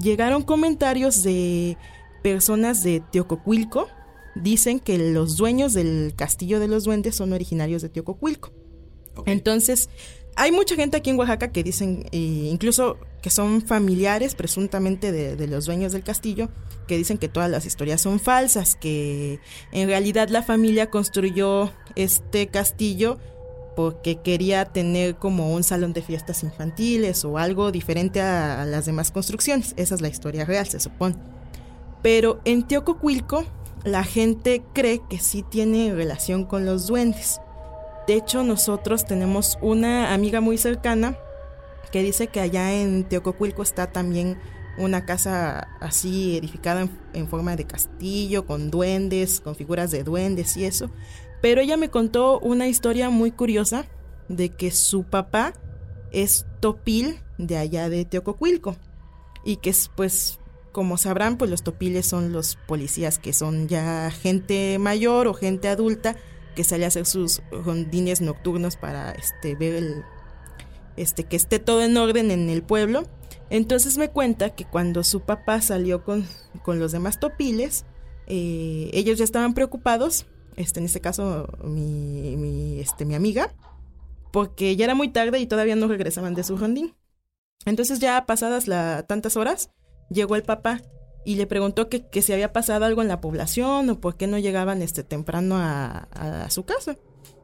Speaker 7: llegaron comentarios de personas de Teococuilco. Dicen que los dueños del castillo de los duendes son originarios de Teococuilco. Entonces, hay mucha gente aquí en Oaxaca que dicen, eh, incluso que son familiares presuntamente de, de, los dueños del castillo, que dicen que todas las historias son falsas, que en realidad la familia construyó este castillo porque quería tener como un salón de fiestas infantiles o algo diferente a, las demás construcciones. Esa es la historia real, se supone. Pero en Teococuilco la gente cree que sí tiene relación con los duendes. De hecho, nosotros tenemos una amiga muy cercana que dice que allá en Teococuilco está también una casa así edificada en, forma de castillo, con duendes, con figuras de duendes y eso. Pero ella me contó una historia muy curiosa de que su papá es topil de allá de Teococuilco y que pues como sabrán, pues los topiles son los policías que son ya gente mayor o gente adulta que sale a hacer sus rondines nocturnos para este ver el este que esté todo en orden en el pueblo. Entonces me cuenta que cuando su papá salió con, con los demás topiles, eh, ellos ya estaban preocupados, este, en este caso mi, mi, este, mi amiga, porque ya era muy tarde y todavía no regresaban de su rondín. Entonces ya pasadas la, tantas horas, llegó el papá y le preguntó que, que, si había pasado algo en la población o por qué no llegaban este, temprano a, a, su casa.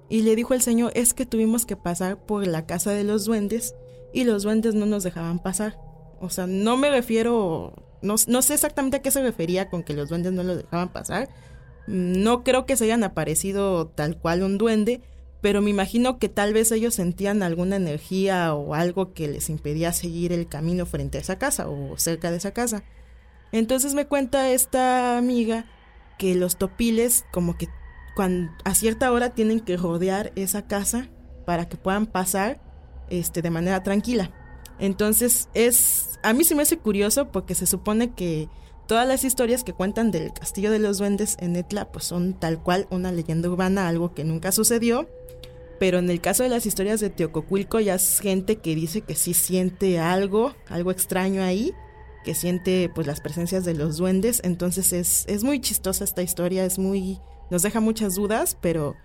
Speaker 7: Y le dijo el señor, es que tuvimos que pasar por la casa de los duendes y los duendes no nos dejaban pasar. O sea, no me refiero, no, no sé exactamente a qué se refería con que los duendes no lo dejaban pasar. No creo que se hayan aparecido tal cual un duende, pero me imagino que tal vez ellos sentían alguna energía o algo que les impedía seguir el camino frente a esa casa o cerca de esa casa. Entonces me cuenta esta amiga que los topiles como que a cierta hora tienen que rodear esa casa para que puedan pasar este, de manera tranquila. Entonces es, a mí se me hace curioso porque se supone que todas las historias que cuentan del castillo de los duendes en Etla pues son tal cual una leyenda urbana, algo que nunca sucedió. Pero en el caso de las historias de Teococuilco ya es gente que dice que sí siente algo, algo extraño ahí, que siente pues las presencias de los duendes. Entonces es, es muy chistosa esta historia, es muy, nos deja muchas dudas, pero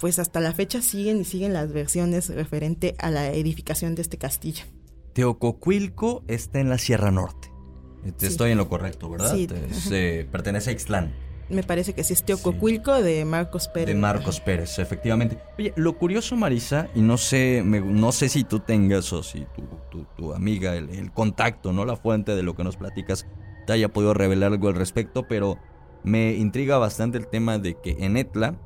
Speaker 7: pues hasta la fecha siguen y siguen las versiones referente a la edificación de este castillo.
Speaker 3: Teococuilco está en la Sierra Norte. Sí. Estoy en lo correcto, ¿verdad?
Speaker 7: Sí.
Speaker 3: Se, pertenece a Ixtlán.
Speaker 7: Me parece que sí es Teococuilco sí. de Marcos Pérez.
Speaker 3: De Marcos Pérez, efectivamente. Oye, lo curioso, Marisa, y no sé, me, no sé si tú tengas o si tu, tu, tu amiga, el, el, contacto, ¿no? La fuente de lo que nos platicas, te haya podido revelar algo al respecto, pero me intriga bastante el tema de que en Etla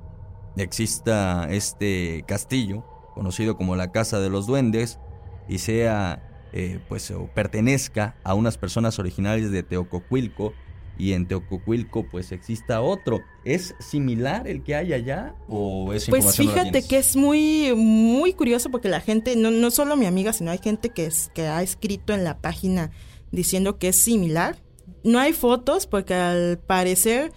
Speaker 3: exista este castillo, conocido como la Casa de los Duendes, y sea eh, pues o pertenezca a unas personas originales de Teococuilco y en Teococuilco pues exista otro. ¿Es similar el que hay allá o es
Speaker 7: Pues fíjate
Speaker 3: no
Speaker 7: que es muy muy curioso porque la gente no no solo mi amiga, sino hay gente que es, que ha escrito en la página diciendo que es similar. No hay fotos porque al parecer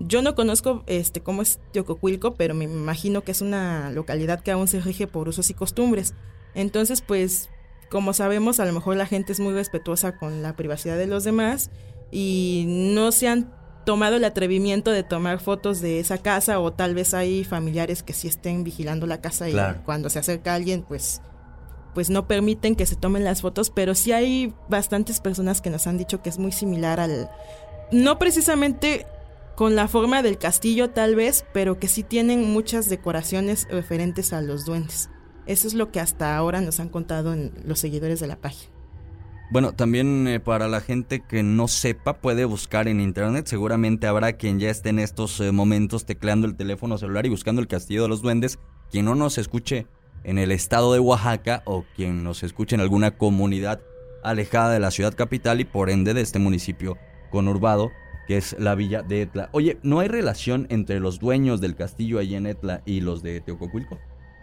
Speaker 7: yo no conozco este cómo es Teococuilco, pero me imagino que es una localidad que aún se rige por usos y costumbres. Entonces, pues como sabemos, a lo mejor la gente es muy respetuosa con la privacidad de los demás y no se han tomado el atrevimiento de tomar fotos de esa casa o tal vez hay familiares que sí estén vigilando la casa
Speaker 3: claro.
Speaker 7: y cuando se acerca alguien pues pues no permiten que se tomen las fotos, pero sí hay bastantes personas que nos han dicho que es muy similar al no precisamente con la forma del castillo tal vez, pero que sí tienen muchas decoraciones referentes a los duendes. Eso es lo que hasta ahora nos han contado en los seguidores de la página.
Speaker 3: Bueno, también eh, para la gente que no sepa, puede buscar en internet. Seguramente habrá quien ya esté en estos eh, momentos tecleando el teléfono celular y buscando el Castillo de los Duendes. Quien no nos escuche en el estado de Oaxaca o quien nos escuche en alguna comunidad alejada de la ciudad capital y por ende de este municipio conurbado, que es la villa de Etla. Oye, ¿no hay relación entre los dueños del castillo allí en Etla y los de Teococuilco?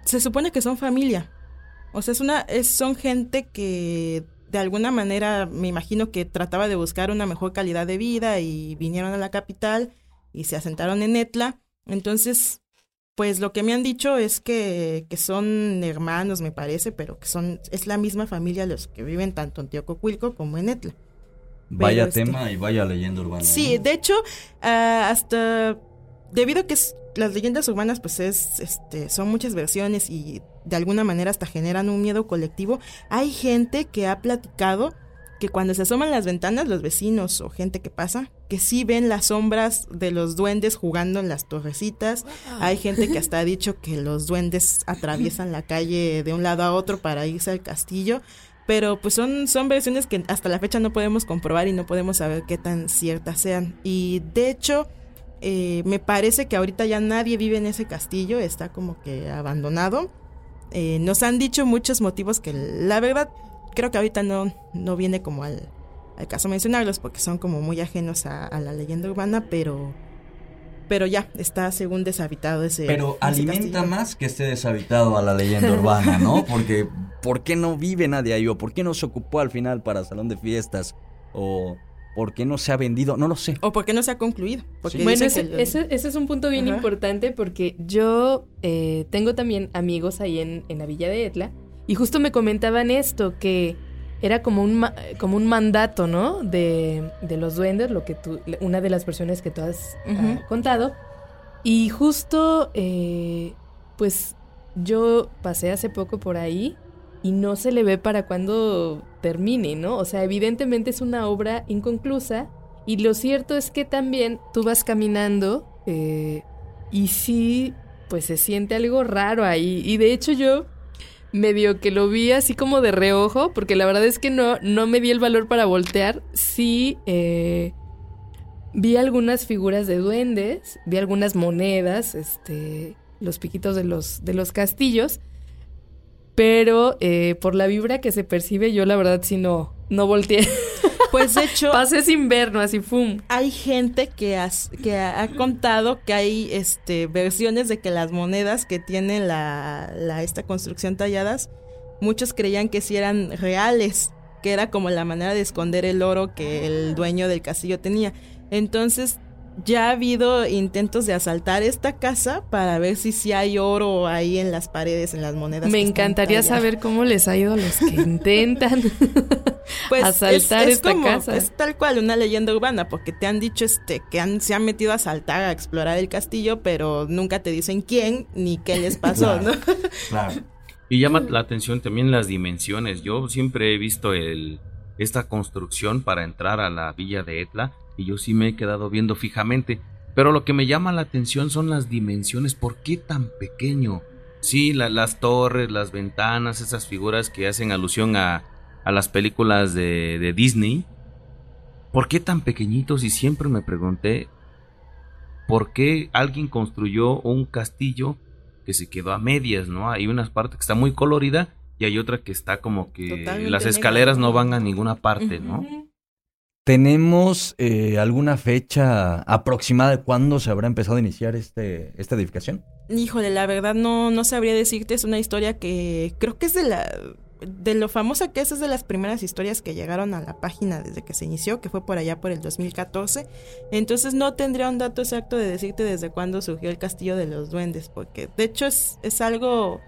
Speaker 7: se supone que son familia. O sea, es una, es, son gente que de alguna manera me imagino que trataba de buscar una mejor calidad de vida y vinieron a la capital y se asentaron en Etla. Entonces, pues lo que me han dicho es que, que son hermanos, me parece, pero que son, es la misma familia los que viven tanto en Teococuilco como en Etla.
Speaker 3: Vaya pero tema este, y vaya leyenda urbana.
Speaker 7: Sí,
Speaker 3: ¿no?
Speaker 7: de hecho, uh, hasta debido a que es, las leyendas urbanas pues es este son muchas versiones y de alguna manera hasta generan un miedo colectivo hay gente que ha platicado que cuando se asoman las ventanas los vecinos o gente que pasa que sí ven las sombras de los duendes jugando en las torrecitas wow. hay gente que hasta ha dicho que los duendes atraviesan la calle de un lado a otro para irse al castillo pero pues son, son versiones que hasta la fecha no podemos comprobar y no podemos saber qué tan ciertas sean y de hecho eh, me parece que ahorita ya nadie vive en ese castillo, está como que abandonado. Eh, nos han dicho muchos motivos que la verdad creo que ahorita no, no viene como al, al caso mencionarlos porque son como muy ajenos a, a, la leyenda urbana, pero pero ya está según deshabitado ese
Speaker 3: Pero
Speaker 7: ese
Speaker 3: alimenta
Speaker 7: castillo.
Speaker 3: más que esté deshabitado a la leyenda urbana, ¿no? Porque ¿por qué no vive nadie ahí o por qué no se ocupó al final para salón de fiestas o por qué no se ha vendido, no lo sé.
Speaker 7: O por qué no se ha concluido.
Speaker 5: Bueno, ese,
Speaker 7: que-
Speaker 5: ese- ese es un punto bien
Speaker 7: Ajá.
Speaker 5: importante porque yo eh, tengo también amigos ahí en, en la villa de Etla y justo me comentaban esto, que era como un, ma- como un mandato, ¿no? De, de los duendes, lo que tú, una de las versiones que tú has ah, contado. Y justo, eh, pues yo pasé hace poco por ahí y no se le ve para cuándo termine, ¿no? O sea, evidentemente es una obra inconclusa y lo cierto es que también tú vas caminando eh, y sí, pues se siente algo raro ahí. Y de hecho yo medio que lo vi así como de reojo, porque la verdad es que no, no me di el valor para voltear. Sí, eh, vi algunas figuras de duendes, vi algunas monedas, este, los piquitos de los, de los castillos. Pero eh, por la vibra que se percibe, yo la verdad sí no, no volteé.
Speaker 7: Pues de hecho,
Speaker 5: Pasé sin ver, ¿no? Así, ¡fum!
Speaker 7: hay gente que, has- que ha, ha contado que hay este, versiones de que las monedas que tiene la, la- esta construcción talladas, muchos creían que sí eran reales, que era como la manera de esconder el oro que el dueño del castillo tenía. Entonces ya ha habido intentos de asaltar esta casa para ver si sí hay oro ahí en las paredes, en las monedas.
Speaker 5: Me encantaría saber cómo les ha ido a los que intentan
Speaker 7: pues
Speaker 5: asaltar
Speaker 7: es, es
Speaker 5: esta
Speaker 7: como-
Speaker 5: casa.
Speaker 7: Es tal cual una leyenda urbana, porque te han dicho este que han, se han metido a asaltar, a explorar el castillo, pero nunca te dicen quién ni qué les pasó, ¿no?
Speaker 3: Claro.
Speaker 6: Y llama la atención también las dimensiones. Yo siempre he visto el, esta construcción para entrar a la villa de Etla y yo sí me he quedado viendo fijamente. Pero lo que me llama la atención son las dimensiones. ¿Por qué tan pequeño? Sí, la- las torres, las ventanas, esas figuras que hacen alusión a, a las películas de, de Disney. ¿Por qué tan pequeñitos? Y siempre me pregunté por qué alguien construyó un castillo que se quedó a medias, ¿no? Hay una parte que está muy colorida y hay otra que está como que
Speaker 7: Totalmente
Speaker 6: las escaleras no van a ninguna parte, ¿no?
Speaker 3: ¿Tenemos eh, alguna fecha aproximada de cuándo se habrá empezado a iniciar este, esta edificación?
Speaker 7: Híjole, la verdad no, no sabría decirte, es una historia que creo que es de la de lo famosa que es, es de las primeras historias que llegaron a la página desde que se inició, que fue por allá por el 2014. Entonces no tendría un dato exacto de decirte desde cuándo surgió el Castillo de los Duendes, porque de hecho es, es algo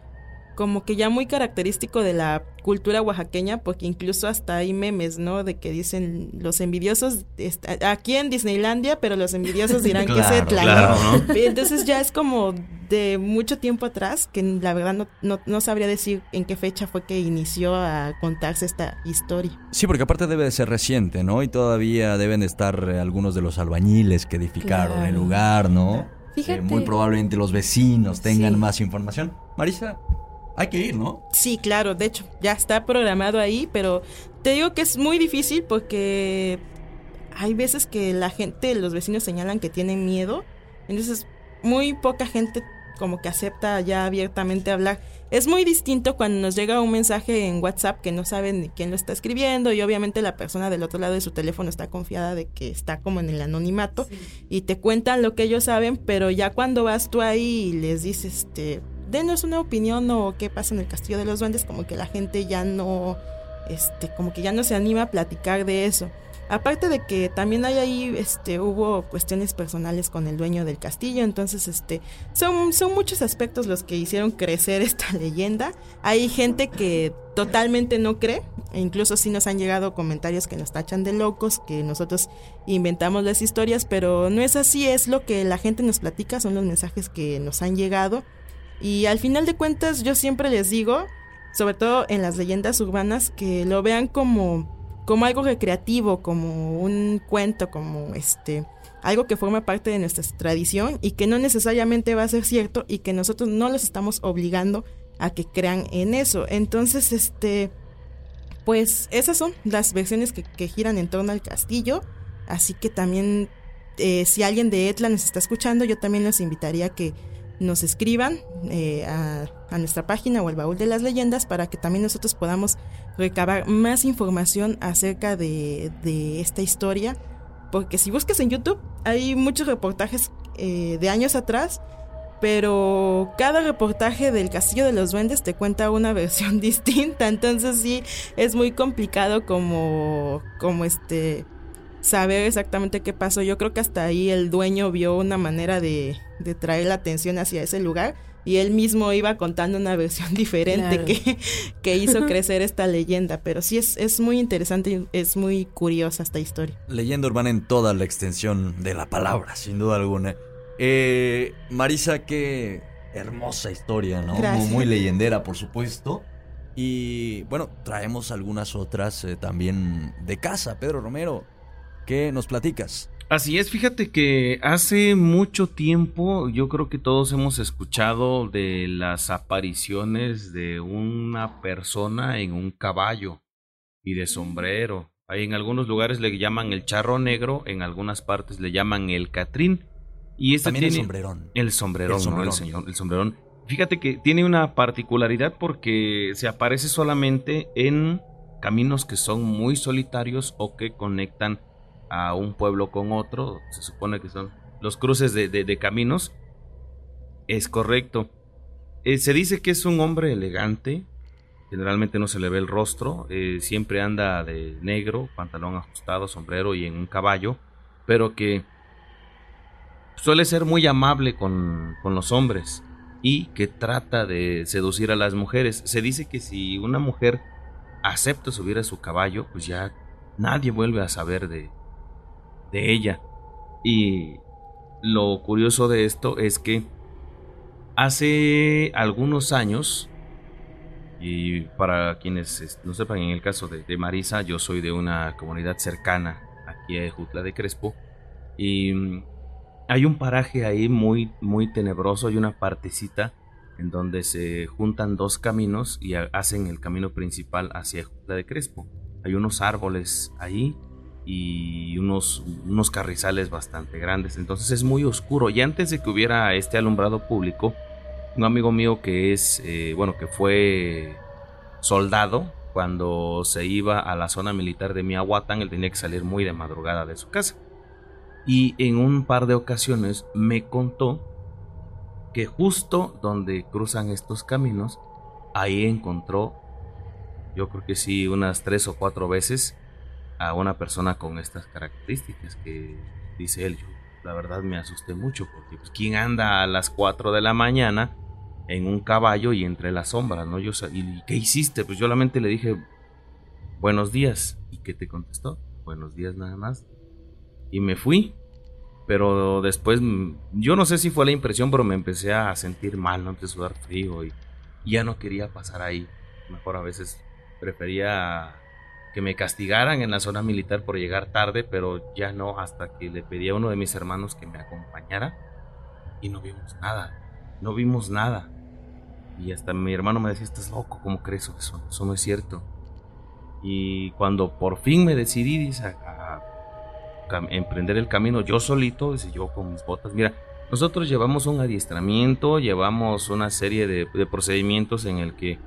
Speaker 7: como que ya muy característico de la cultura oaxaqueña, porque incluso hasta hay memes, ¿no? De que dicen los envidiosos, aquí en Disneylandia, pero los envidiosos dirán que es
Speaker 3: Claro,
Speaker 7: ¿no?
Speaker 6: claro, ¿no?
Speaker 7: Entonces ya es como de mucho tiempo atrás, que la verdad no, no, no sabría decir en qué fecha fue que inició a contarse esta historia.
Speaker 3: Sí, porque aparte debe de ser reciente, ¿no? Y todavía deben estar eh, algunos de los albañiles que edificaron el lugar, ¿no?
Speaker 5: Fíjate.
Speaker 3: Eh, muy probablemente los vecinos tengan
Speaker 5: Sí.
Speaker 3: más información. Marisa, hay que ir, ¿no?
Speaker 7: Sí, claro, de hecho, ya está programado ahí, pero te digo que es muy difícil porque hay veces que la gente, los vecinos señalan que tienen miedo, entonces muy poca gente como que acepta ya abiertamente hablar. Es muy distinto cuando nos llega un mensaje en WhatsApp que no saben ni quién lo está escribiendo y obviamente la persona del otro lado de su teléfono está confiada de que está como en el anonimato y te cuentan lo que ellos saben, pero ya cuando vas tú ahí y les dices, este, denos una opinión o qué pasa en el Castillo de los Duendes, como que la gente ya no, este, como que ya no se anima a platicar de eso. Aparte de que también hay ahí, este, hubo cuestiones personales con el dueño del castillo, entonces, este, son, son muchos aspectos los que hicieron crecer esta leyenda. Hay gente que totalmente no cree, e incluso sí nos han llegado comentarios que nos tachan de locos, que nosotros inventamos las historias, pero no es así, es lo que la gente nos platica, son los mensajes que nos han llegado. Y al final de cuentas yo siempre les digo, sobre todo en las leyendas urbanas, que lo vean como, como algo recreativo, como un cuento, como este algo que forma parte de nuestra tradición y que no necesariamente va a ser cierto y que nosotros no los estamos obligando a que crean en eso. Entonces, este, pues esas son las versiones que, giran en torno al castillo. Así que también, eh, si alguien de Etla nos está escuchando, yo también los invitaría a que nos escriban eh, a, nuestra página o el baúl de las leyendas para que también nosotros podamos recabar más información acerca de, de esta historia. Porque si buscas en YouTube, hay muchos reportajes eh, de años atrás, pero cada reportaje del Castillo de los Duendes te cuenta una versión distinta. Entonces sí, es muy complicado como, como este saber exactamente qué pasó. Yo creo que hasta ahí el dueño vio una manera de, de traer la atención hacia ese lugar y él mismo iba contando una versión diferente que, que, hizo crecer esta leyenda. Pero sí es, es muy interesante y es muy curiosa esta historia.
Speaker 3: Leyenda urbana en toda la extensión de la palabra, sin duda alguna. Eh, Marisa, qué hermosa historia, ¿no? Muy, leyendera, por supuesto. Y bueno, traemos algunas otras eh, también de casa. Pedro Romero, ¿qué nos platicas?
Speaker 6: Así es, fíjate que hace mucho tiempo yo creo que todos hemos escuchado de las apariciones de una persona en un caballo y de sombrero. Ahí en algunos lugares le llaman el charro negro, en algunas partes le llaman el catrín. Y este
Speaker 3: También el sombrerón.
Speaker 6: El sombrerón, el sombrerón. señor, el sombrerón. Fíjate que tiene una particularidad porque se aparece solamente en caminos que son muy solitarios o que conectan a un pueblo con otro, se supone que son los cruces de, caminos, es correcto. Eh, se dice que es un hombre elegante, generalmente no se le ve el rostro, eh, siempre anda de negro, pantalón ajustado, sombrero y en un caballo, pero que suele ser muy amable con, con los hombres y que trata de seducir a las mujeres. Se dice que si una mujer acepta subir a su caballo, pues ya nadie vuelve a saber de, de ella. Y lo curioso de esto es que hace algunos años, y para quienes no sepan, en el caso de, Marisa, yo soy de una comunidad cercana aquí a Jutla de Crespo, y mm, hay un paraje ahí muy, muy tenebroso, hay una partecita en donde se juntan dos caminos y hacen el camino principal hacia Jutla de Crespo. Hay unos árboles ahí y unos, unos carrizales bastante grandes. Entonces es muy oscuro. Y antes de que hubiera este alumbrado público, un amigo mío que es, eh, bueno, que fue soldado, cuando se iba a la zona militar de Miahuatán, él tenía que salir muy de madrugada de su casa. Y en un par de ocasiones me contó que justo donde cruzan estos caminos, ahí encontró, yo creo que sí, unas tres o cuatro veces, a una persona con estas características que dice él, yo la verdad me asusté mucho porque pues, quién anda a las 4 de la mañana en un caballo y entre las sombras, ¿no? Yo ¿y qué hiciste? Pues yo solamente le dije buenos días y qué te contestó? Buenos días nada más. Y me fui. Pero después, mm, yo no sé si fue la impresión, pero me empecé a sentir mal, ¿no? Empecé sudar frío y ya no quería pasar ahí. Mejor a veces prefería que me castigaran en la zona militar por llegar tarde, pero ya no, hasta que le pedí a uno de mis hermanos que me acompañara y no vimos nada, no vimos nada. Y hasta mi hermano me decía, estás loco, ¿cómo crees eso? Eso no es cierto. Y cuando por fin me decidí a, emprender el camino yo solito, dice yo con mis botas, mira, nosotros llevamos un adiestramiento, llevamos una serie de, de procedimientos en el que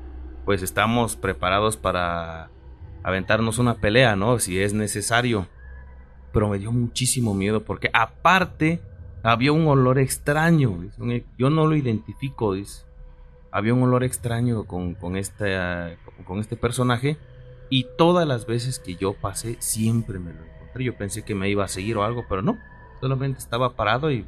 Speaker 6: pues estamos preparados para aventarnos una pelea, ¿no? Si es necesario. Pero me dio muchísimo miedo porque aparte había un olor extraño. Yo no lo identifico, dice. Había un olor extraño con, con, este, con este personaje y todas las veces que yo pasé siempre me lo encontré. Yo pensé que me iba a seguir o algo, pero no. Solamente estaba parado y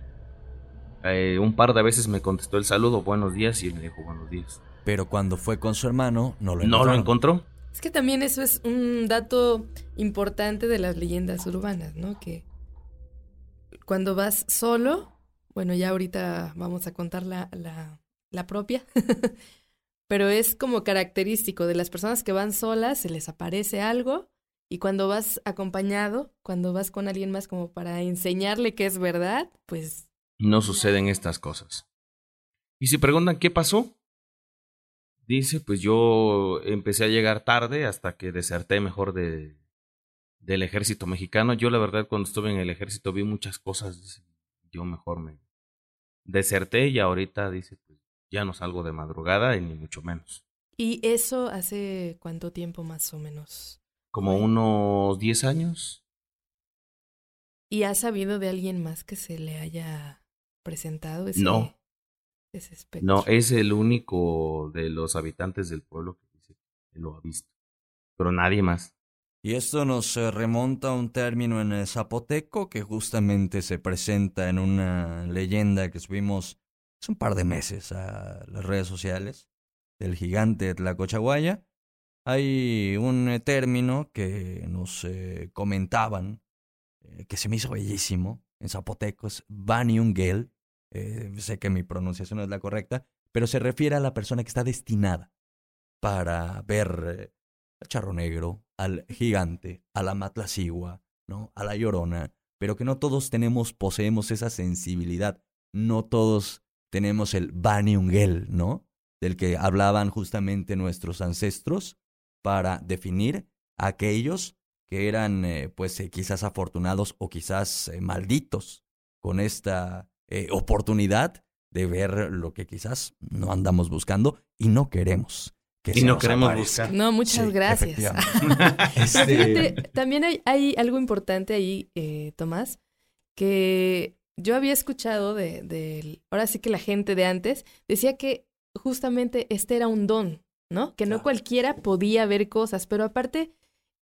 Speaker 6: eh, un par de veces me contestó el saludo, buenos días, y me dijo buenos días.
Speaker 3: Pero cuando fue con su hermano, no lo
Speaker 6: encontró. No lo encontró.
Speaker 5: Es que también eso es un dato importante de las leyendas urbanas, ¿no? Que cuando vas solo, bueno, ya ahorita vamos a contar la, la, propia, pero es como característico de las personas que van solas, se les aparece algo y cuando vas acompañado, cuando vas con alguien más como para enseñarle que es verdad, pues...
Speaker 6: No suceden estas cosas. Y si preguntan qué pasó, Dice, pues yo empecé a llegar tarde hasta que deserté mejor de, del ejército mexicano. Yo la verdad cuando estuve en el ejército vi muchas cosas. Yo mejor me deserté y ahorita dice, pues ya no salgo de madrugada y ni mucho menos.
Speaker 5: ¿Y eso hace cuánto tiempo más o menos?
Speaker 6: Como unos 10 años.
Speaker 5: ¿Y has sabido de alguien más que se le haya presentado ese,
Speaker 6: no. No, es el único de los habitantes del pueblo que dice que lo ha visto. Pero nadie más.
Speaker 3: Y esto nos eh, remonta a un término en el zapoteco que justamente se presenta en una leyenda que subimos hace un par de meses a las redes sociales del gigante Tlacochahuaya. Hay un eh, término que nos eh, comentaban que se me hizo bellísimo en zapoteco, es Baniungel. Sé que mi pronunciación no es la correcta, pero se refiere a la persona que está destinada para ver al charro negro, al gigante, a la matlacigua, ¿no? A la llorona, pero que no todos tenemos, poseemos esa sensibilidad. No todos tenemos el Bani Ungel, ¿no? Del que hablaban justamente nuestros ancestros para definir a aquellos que eran, eh, pues, eh, quizás afortunados o quizás eh, malditos con esta oportunidad de ver lo que quizás no andamos buscando y no queremos
Speaker 6: y no queremos buscar.
Speaker 5: No, muchas gracias. Este, también hay, algo importante ahí, eh, Tomás, que yo había escuchado de, ahora sí que la gente de antes decía que justamente este era un don, ¿no? Que no cualquiera podía ver cosas, pero aparte,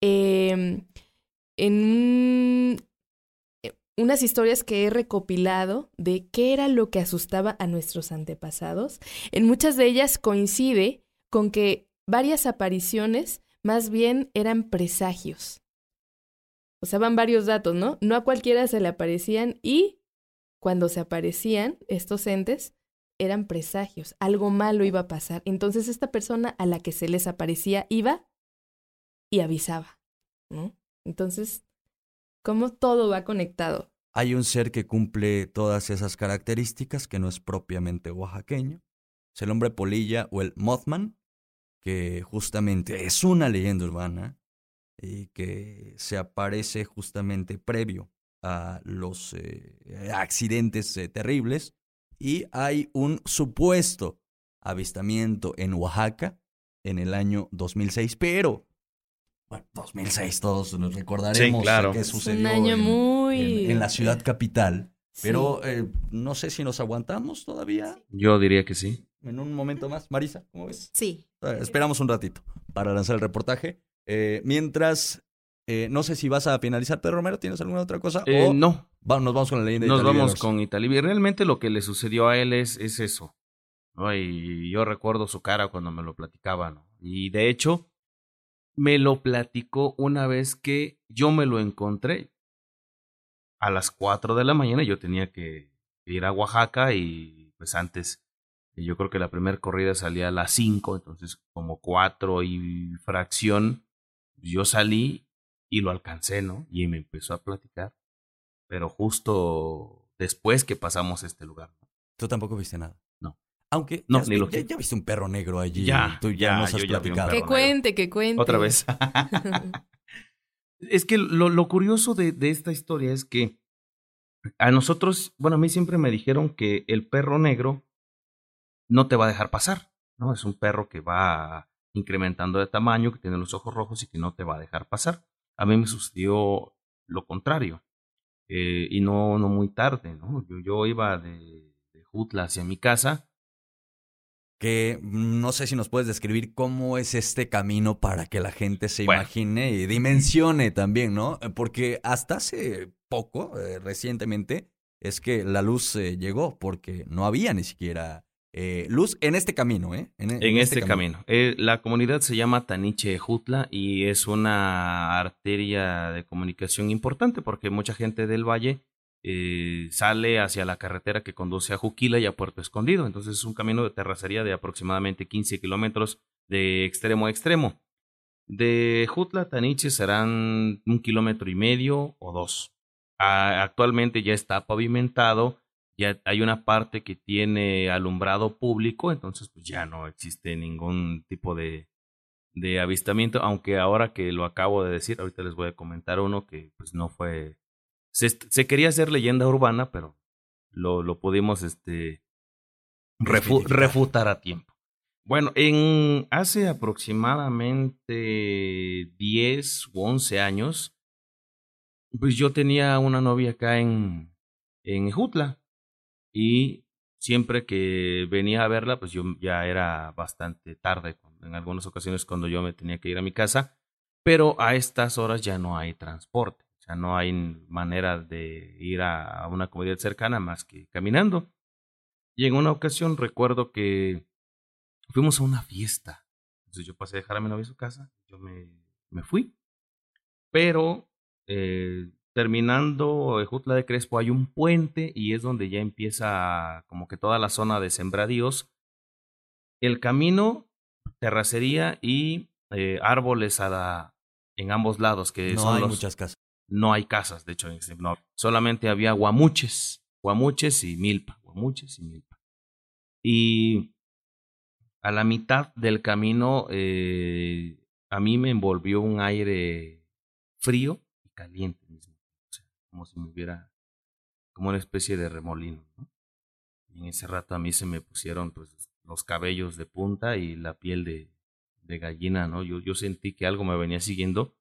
Speaker 5: em, en eh, unas historias que he recopilado de qué era lo que asustaba a nuestros antepasados, en muchas de ellas coincide con que varias apariciones más bien eran presagios. O sea, van varios datos, ¿no? No a cualquiera se le aparecían y cuando se aparecían estos entes eran presagios, algo malo iba a pasar. Entonces esta persona a la que se les aparecía iba y avisaba, ¿no? Entonces, ¿cómo todo va conectado?
Speaker 3: Hay un ser que cumple todas esas características que no es propiamente oaxaqueño. Es el hombre polilla o el Mothman, que justamente es una leyenda urbana y que se aparece justamente previo a los eh, accidentes eh, terribles. Y hay un supuesto avistamiento en Oaxaca en el año 2006, pero bueno, 2006 todos nos recordaremos
Speaker 6: claro.
Speaker 3: que sucedió
Speaker 5: un año muy...
Speaker 3: en, la ciudad capital. Pero eh, no sé si nos aguantamos todavía.
Speaker 6: Yo diría que sí.
Speaker 3: En un momento más. Marisa, ¿cómo ves?
Speaker 7: Sí.
Speaker 3: esperamos un ratito para lanzar el reportaje. Eh, mientras, eh, no sé si vas a finalizar, Pedro Romero, ¿tienes alguna otra cosa?
Speaker 6: no.
Speaker 3: nos vamos con la leyenda de
Speaker 6: Nos vamos con Italia. Realmente lo que le sucedió a él es, es eso. Y yo recuerdo su cara cuando me lo platicaba. ¿no? Y de hecho, me lo platicó una vez que yo me lo encontré a las 4 de la mañana yo tenía que ir a Oaxaca y pues antes yo creo que la primera corrida salía a las 5, entonces como 4 y fracción yo salí y lo alcancé, ¿no? Y me empezó a platicar, pero justo después que pasamos este lugar.
Speaker 3: ¿Tú tampoco viste nada? Aunque no, ya, ni lo ya, viste un perro negro allí.
Speaker 6: Ya,
Speaker 3: tú ya, nos has platicado.
Speaker 5: Que cuente, que cuente.
Speaker 6: Otra vez. Es que lo, lo curioso de, de, esta historia es que a nosotros, bueno, a mí siempre me dijeron que el perro negro no te va a dejar pasar, ¿no? Es un perro que va incrementando de tamaño, que tiene los ojos rojos y que no te va a dejar pasar. A mí me sucedió lo contrario. Eh, y no, no muy tarde, ¿no? Yo, yo iba de, de Jutla hacia mi casa
Speaker 3: que no sé si nos puedes describir cómo es este camino para que la gente se imagine y dimensione también, ¿no? Eh, porque hasta hace poco, eh, recientemente, es que la luz eh, llegó porque no había ni siquiera luz en este camino, ¿eh?
Speaker 6: En, en, este, este, camino. la comunidad se llama Taniche Jutla y es una arteria de comunicación importante porque mucha gente del valle eh, sale hacia la carretera que conduce a Juquila y a Puerto Escondido. Entonces es un camino de terracería de aproximadamente 15 kilómetros de extremo a extremo. De Jutla a Taniche serán un kilómetro y medio o dos. actualmente ya está pavimentado, ya hay una parte que tiene alumbrado público, entonces pues ya no existe ningún tipo de, de avistamiento, aunque ahora que lo acabo de decir, ahorita les voy a comentar uno que pues no fue se, quería hacer leyenda urbana, pero lo, lo pudimos este, refutar a tiempo. Bueno, en hace aproximadamente 10 u 11 años, pues yo tenía una novia acá en, en Jutla y siempre que venía a verla, pues yo ya era bastante tarde, en algunas ocasiones cuando yo me tenía que ir a mi casa, pero a estas horas ya no hay transporte, sea, no hay manera de ir a una comunidad cercana más que caminando. Y en una ocasión recuerdo que fuimos a una fiesta. Entonces yo pasé a dejar a mi novia a su casa, yo me, me fui. Pero eh, terminando Jutla de Crespo hay un puente y es donde ya empieza como que toda la zona de sembradíos. El camino, terracería y eh, árboles a la, en ambos lados, que
Speaker 3: no
Speaker 6: son
Speaker 3: hay
Speaker 6: los-
Speaker 3: muchas casas.
Speaker 6: No hay casas, de hecho, en solamente había guamuches, guamuches y milpa, guamuches y milpa. Y a la mitad del camino eh, a mí me envolvió un aire frío y caliente al mismo como si me hubiera, como una especie de remolino. en ese rato a mí se me pusieron pues los cabellos de punta y la piel de, de gallina, ¿no? Yo, yo sentí que algo me venía siguiendo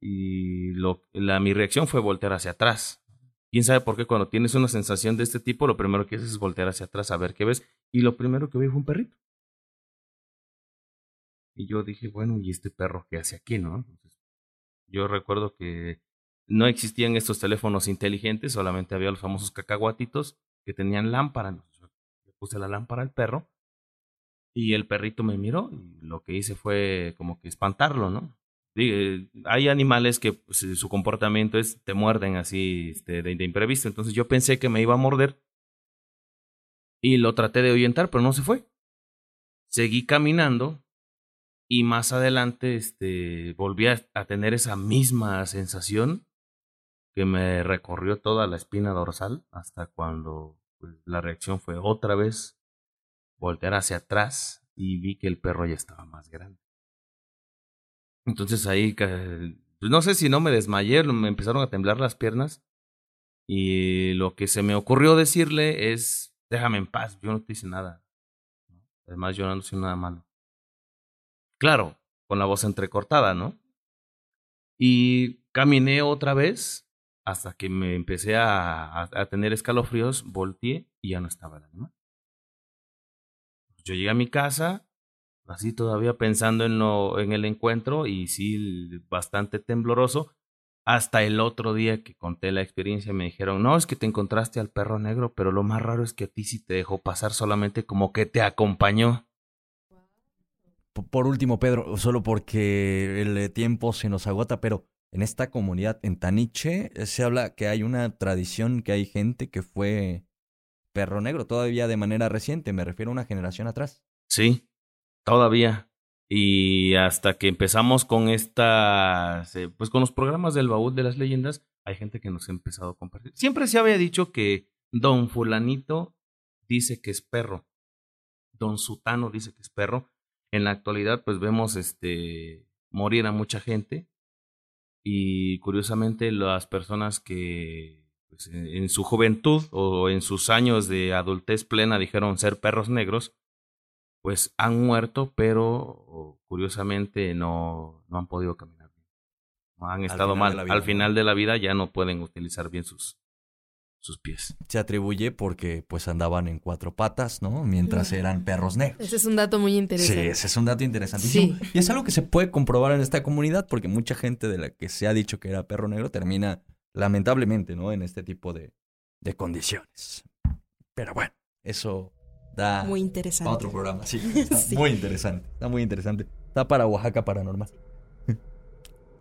Speaker 6: y lo, la, mi reacción fue voltear hacia atrás. ¿Quién sabe por qué cuando tienes una sensación de este tipo, lo primero que haces es voltear hacia atrás a ver qué ves? Y lo primero que vi fue un perrito. Y yo dije, bueno, ¿y este perro qué hace aquí, no? Entonces, yo recuerdo que no existían estos teléfonos inteligentes, solamente había los famosos cacahuatitos que tenían lámpara. Le puse la lámpara al perro y el perrito me miró y lo que hice fue como que espantarlo, ¿no? Eh, hay animales que pues, eh, su comportamiento es te muerden así este, de, imprevisto. Entonces yo pensé que me iba a morder y lo traté de ahuyentar, pero no se fue. Seguí caminando y más adelante este, volví a, a tener esa misma sensación que me recorrió toda la espina dorsal hasta cuando pues, la reacción fue otra vez voltear hacia atrás y vi que el perro ya estaba más grande. Entonces ahí, pues no sé si no me desmayé, me empezaron a temblar las piernas y lo que se me ocurrió decirle es, déjame en paz, yo no te hice nada. Además yo no soy nada malo. Claro, con la voz entrecortada, ¿no? Y caminé otra vez hasta que me empecé a, a, a tener escalofríos, volteé y ya no estaba el animal. Yo llegué a mi casa, así todavía pensando en, lo, en el encuentro y sí, bastante tembloroso. Hasta el otro día que conté la experiencia me dijeron, no, es que te encontraste al perro negro, pero lo más raro es que a ti sí te dejó pasar solamente como que te acompañó.
Speaker 3: Por último, Pedro, solo porque el tiempo se nos agota, pero en esta comunidad, en Taniche, eh, se habla que hay una tradición, que hay gente que fue perro negro todavía de manera reciente, me refiero a una generación atrás.
Speaker 6: Sí, todavía. Y hasta que empezamos con estas, eh, pues con los programas del baúl de las leyendas, hay gente que nos ha empezado a compartir. Siempre se había dicho que don fulanito dice que es perro, don sutano dice que es perro. En la actualidad, pues vemos este morir a mucha gente y curiosamente las personas que pues, en, en su juventud o en sus años de adultez plena dijeron ser perros negros, pues han muerto, pero curiosamente no, no han podido caminar bien. No han
Speaker 3: Al
Speaker 6: estado
Speaker 3: final
Speaker 6: mal.
Speaker 3: de la vida,
Speaker 6: Al final de la vida ya no pueden utilizar bien sus, sus pies.
Speaker 3: Se atribuye porque pues andaban en cuatro patas, ¿no? Mientras eran perros negros.
Speaker 5: Ese es un dato muy
Speaker 3: Sí,
Speaker 5: interesante.
Speaker 3: ese es un dato interesantísimo.
Speaker 5: Sí.
Speaker 3: Y es algo que se puede comprobar en esta comunidad porque mucha gente de la que se ha dicho que era perro negro termina lamentablemente, ¿no? En este tipo de, de condiciones. Pero bueno, eso da
Speaker 7: Muy interesante.
Speaker 3: para otro programa. Sí, está
Speaker 7: Sí.
Speaker 3: muy interesante. Está muy interesante. Está para Oaxaca Paranormal.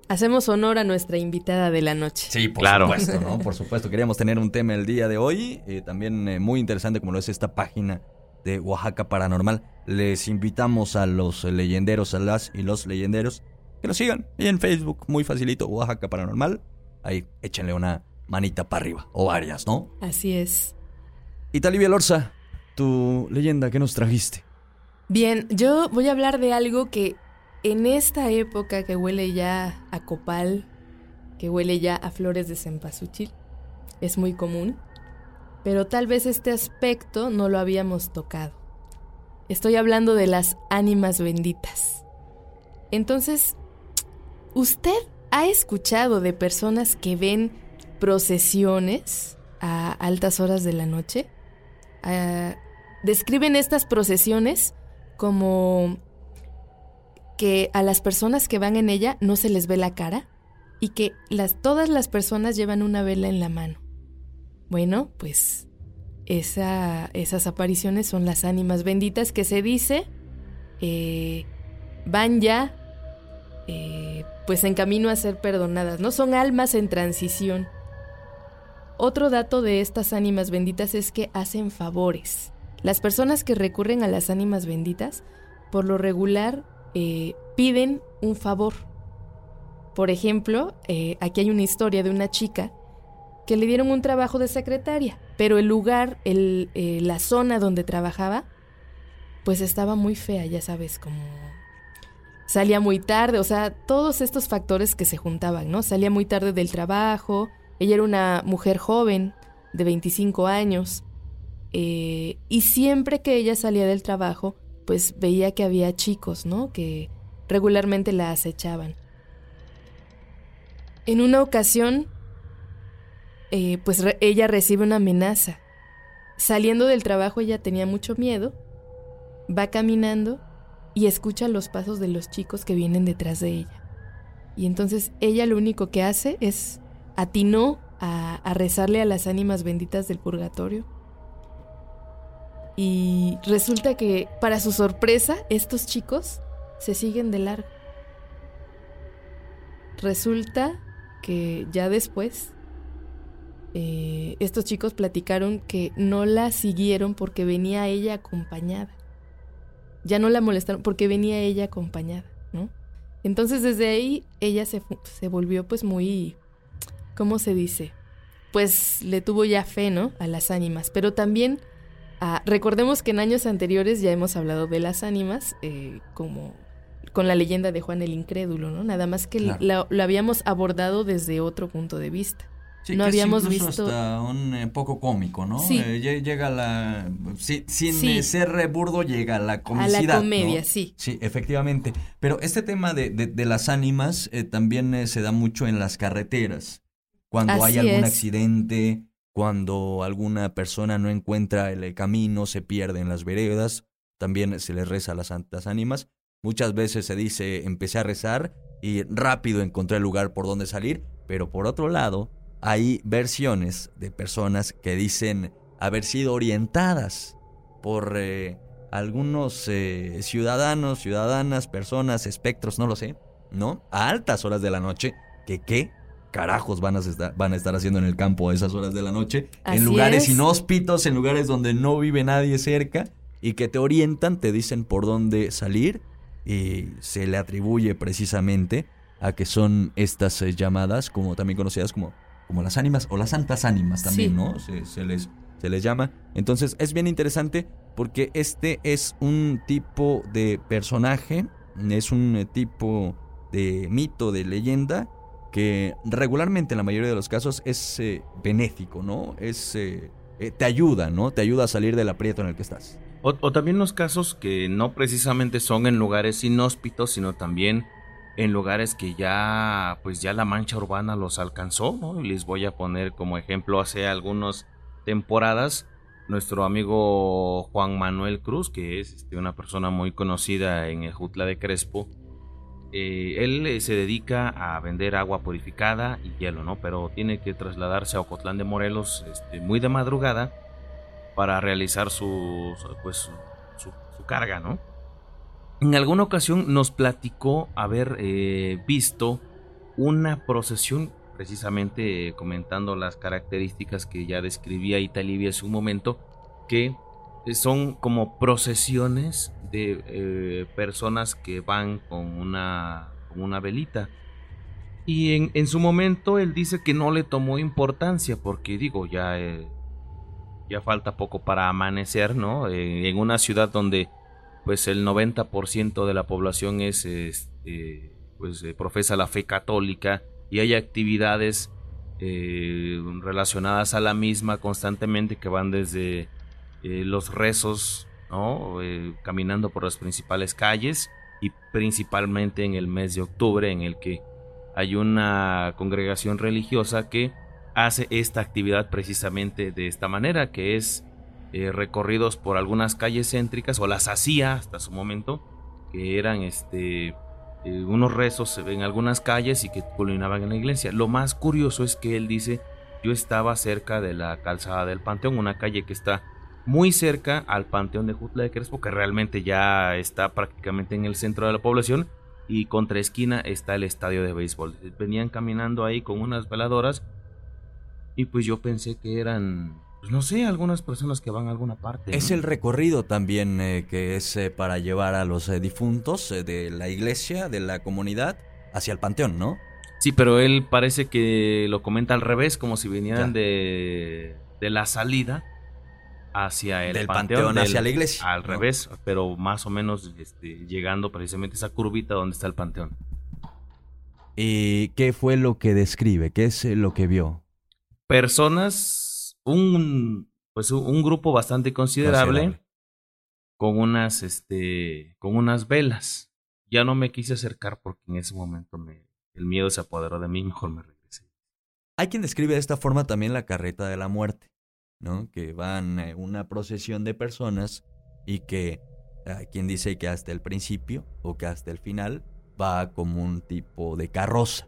Speaker 5: Hacemos honor a nuestra invitada de la noche.
Speaker 3: Sí, por
Speaker 6: Claro.
Speaker 3: supuesto, ¿no? Por supuesto. Queríamos tener un tema el día de hoy. eh, también eh, muy interesante como lo es esta página de Oaxaca Paranormal. Les invitamos a los leyenderos, a las y los leyenderos, que lo sigan. Y en Facebook, muy facilito, Oaxaca Paranormal. Ahí, échenle una manita para arriba. O varias, ¿no?
Speaker 5: Así es.
Speaker 3: Y Talibia Lorza, tu leyenda, ¿qué nos trajiste?
Speaker 5: Bien, yo voy a hablar de algo que en esta época que huele ya a copal, que huele ya a flores de cempasúchil, es muy común, pero tal vez este aspecto no lo habíamos tocado. Estoy hablando de las ánimas benditas. Entonces, ¿usted ha escuchado de personas que ven procesiones a altas horas de la noche? Describen estas procesiones como que a las personas que van en ella no se les ve la cara y que todas las personas llevan una vela en la mano. Bueno, pues esa, esas apariciones son las ánimas benditas que se dice eh, van ya eh, pues en camino a ser perdonadas, ¿no? Son almas en transición. Otro dato de estas ánimas benditas es que hacen favores. Las personas que recurren a las ánimas benditas, por lo regular, eh, piden un favor. Por ejemplo, eh, aquí hay una historia de una chica que le dieron un trabajo de secretaria, pero el lugar, el, eh, la zona donde trabajaba, pues estaba muy fea, ya sabes, como salía muy tarde, o sea, todos estos factores que se juntaban, ¿no? Salía muy tarde del trabajo, ella era una mujer joven, de 25 años, eh, y siempre que ella salía del trabajo, pues veía que había chicos, ¿no? Que regularmente la acechaban. En una ocasión, eh, pues ella recibe una amenaza. Saliendo del trabajo ella tenía mucho miedo, va caminando y escucha los pasos de los chicos que vienen detrás de ella. Y entonces ella lo único que hace es atinó a, a rezarle a las ánimas benditas del purgatorio. Y resulta que, para su sorpresa, estos chicos se siguen de largo. Resulta que ya después eh, estos chicos platicaron que no la siguieron porque venía ella acompañada ya no la molestaron porque venía ella acompañada, ¿no? Entonces desde ahí ella se, se volvió pues muy, ¿cómo se dice? Pues le tuvo ya fe, ¿no? A las ánimas, pero también ah, recordemos que en años anteriores ya hemos hablado de las ánimas eh, como con la leyenda de Juan el Incrédulo, ¿no? Nada más que lo habíamos abordado desde otro punto de vista
Speaker 3: no habíamos visto hasta un eh, poco cómico, ¿no? Sí. Eh, llega la sin eh, ser burdo llega la comicidad.
Speaker 5: A la comedia, sí.
Speaker 3: Sí, efectivamente. Pero este tema de, de, las ánimas también se da mucho en las carreteras. Cuando hay algún accidente, cuando alguna persona no encuentra el camino, se pierde en las veredas, también se le reza a las santas ánimas. Muchas veces se dice, empecé a rezar y rápido encontré el lugar por donde salir, pero por otro lado, hay versiones de personas que dicen haber sido orientadas por eh, algunos eh, ciudadanos, ciudadanas, personas, espectros, no lo sé, ¿no? A altas horas de la noche, que qué carajos van a estar, van a estar haciendo en el campo a esas horas de la noche, en lugares inhóspitos, en lugares donde no vive nadie cerca y que te orientan, te dicen por dónde salir y se le atribuye precisamente a que son estas eh, llamadas, como también conocidas como como las ánimas o las santas ánimas también, ¿no? Se, les, se les llama. Entonces es bien interesante porque este es un tipo de personaje, es un eh, tipo de mito, de leyenda, que regularmente en la mayoría de los casos es eh, benéfico, ¿no? Es, eh, te ayuda, ¿no? Te ayuda a salir del aprieto en el que estás.
Speaker 6: O, también los casos que no precisamente son en lugares inhóspitos, sino también en lugares que ya pues ya la mancha urbana los alcanzó. Y les voy a poner como ejemplo hace algunas temporadas nuestro amigo Juan Manuel Cruz, que es este, una persona muy conocida en el Jutla de Crespo. Eh, él eh, se dedica a vender agua purificada y hielo, ¿no? Pero tiene que trasladarse a Ocotlán de Morelos este, muy de madrugada para realizar su, pues, su carga, ¿no? En alguna ocasión nos platicó haber eh, visto una procesión, precisamente comentando las características que ya describía Italivia hace un momento, que son como procesiones de eh, personas que van con una, una velita. Y en, su momento él dice que no le tomó importancia porque digo, ya, eh, ya falta poco para amanecer, ¿no? en una ciudad donde pues el 90% de la población es, este, pues eh, profesa la fe católica y hay actividades eh, relacionadas a la misma constantemente que van desde eh, los rezos, ¿no? caminando por las principales calles y principalmente en el mes de octubre en el que hay una congregación religiosa que hace esta actividad precisamente de esta manera, que es eh, recorridos por algunas calles céntricas, o las hacía hasta su momento, que eran este eh, unos rezos en algunas calles y que culminaban en la iglesia. Lo más curioso es que él dice, yo estaba cerca de la calzada del Panteón, una calle que está muy cerca al Panteón de Jutla de Crespo, que realmente ya está prácticamente en el centro de la población, y contra esquina está el estadio de béisbol. Venían caminando ahí con unas veladoras y pues yo pensé que eran pues no sé, algunas personas que van a alguna parte.
Speaker 3: Es el recorrido también eh, que es eh, para llevar a los eh, difuntos de la iglesia, de la comunidad, hacia el panteón, ¿no?
Speaker 6: Sí, pero él parece que lo comenta al revés, como si vinieran de, de, la salida hacia el
Speaker 3: del panteón, hacia la iglesia.
Speaker 6: Al revés, pero más o menos este, llegando precisamente a esa curvita donde está el panteón.
Speaker 3: ¿Y qué fue lo que describe? ¿Qué es lo que vio?
Speaker 6: Personas un, pues un grupo bastante considerable, con unas, este, con unas velas. Ya no me quise acercar porque en ese momento me, el miedo se apoderó de mí, mejor me regresé.
Speaker 3: Hay quien describe de esta forma también la carreta de la muerte, ¿no? Que van eh, una procesión de personas y que hay quien dice que hasta el principio o que hasta el final va como un tipo de carroza,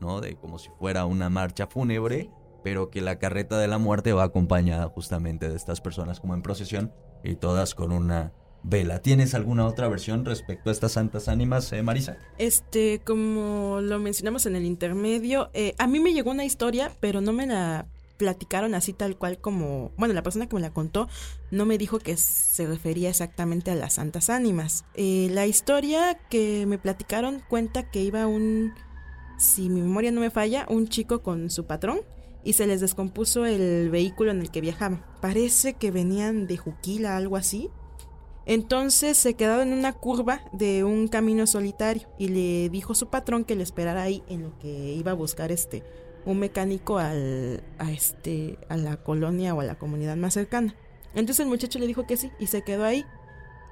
Speaker 3: ¿no? De como si fuera una marcha fúnebre pero que la carreta de la muerte va acompañada justamente de estas personas como en procesión y todas con una vela. ¿Tienes alguna otra versión respecto a estas santas ánimas, eh, Marisa?
Speaker 7: Este, como lo mencionamos en el intermedio, eh, a mí me llegó una historia, pero no me la platicaron así tal cual como, bueno, la persona que me la contó no me dijo que se refería exactamente a las santas ánimas. Eh, la historia que me platicaron cuenta que iba un, si mi memoria no me falla, un chico con su patrón y se les descompuso el vehículo en el que viajaban. Parece que venían de Juquila, algo así. Entonces se quedaron en una curva de un camino solitario y le dijo su patrón que le esperara ahí en lo que iba a buscar este un mecánico al, a este a la colonia o a la comunidad más cercana. Entonces el muchacho le dijo que sí y se quedó ahí.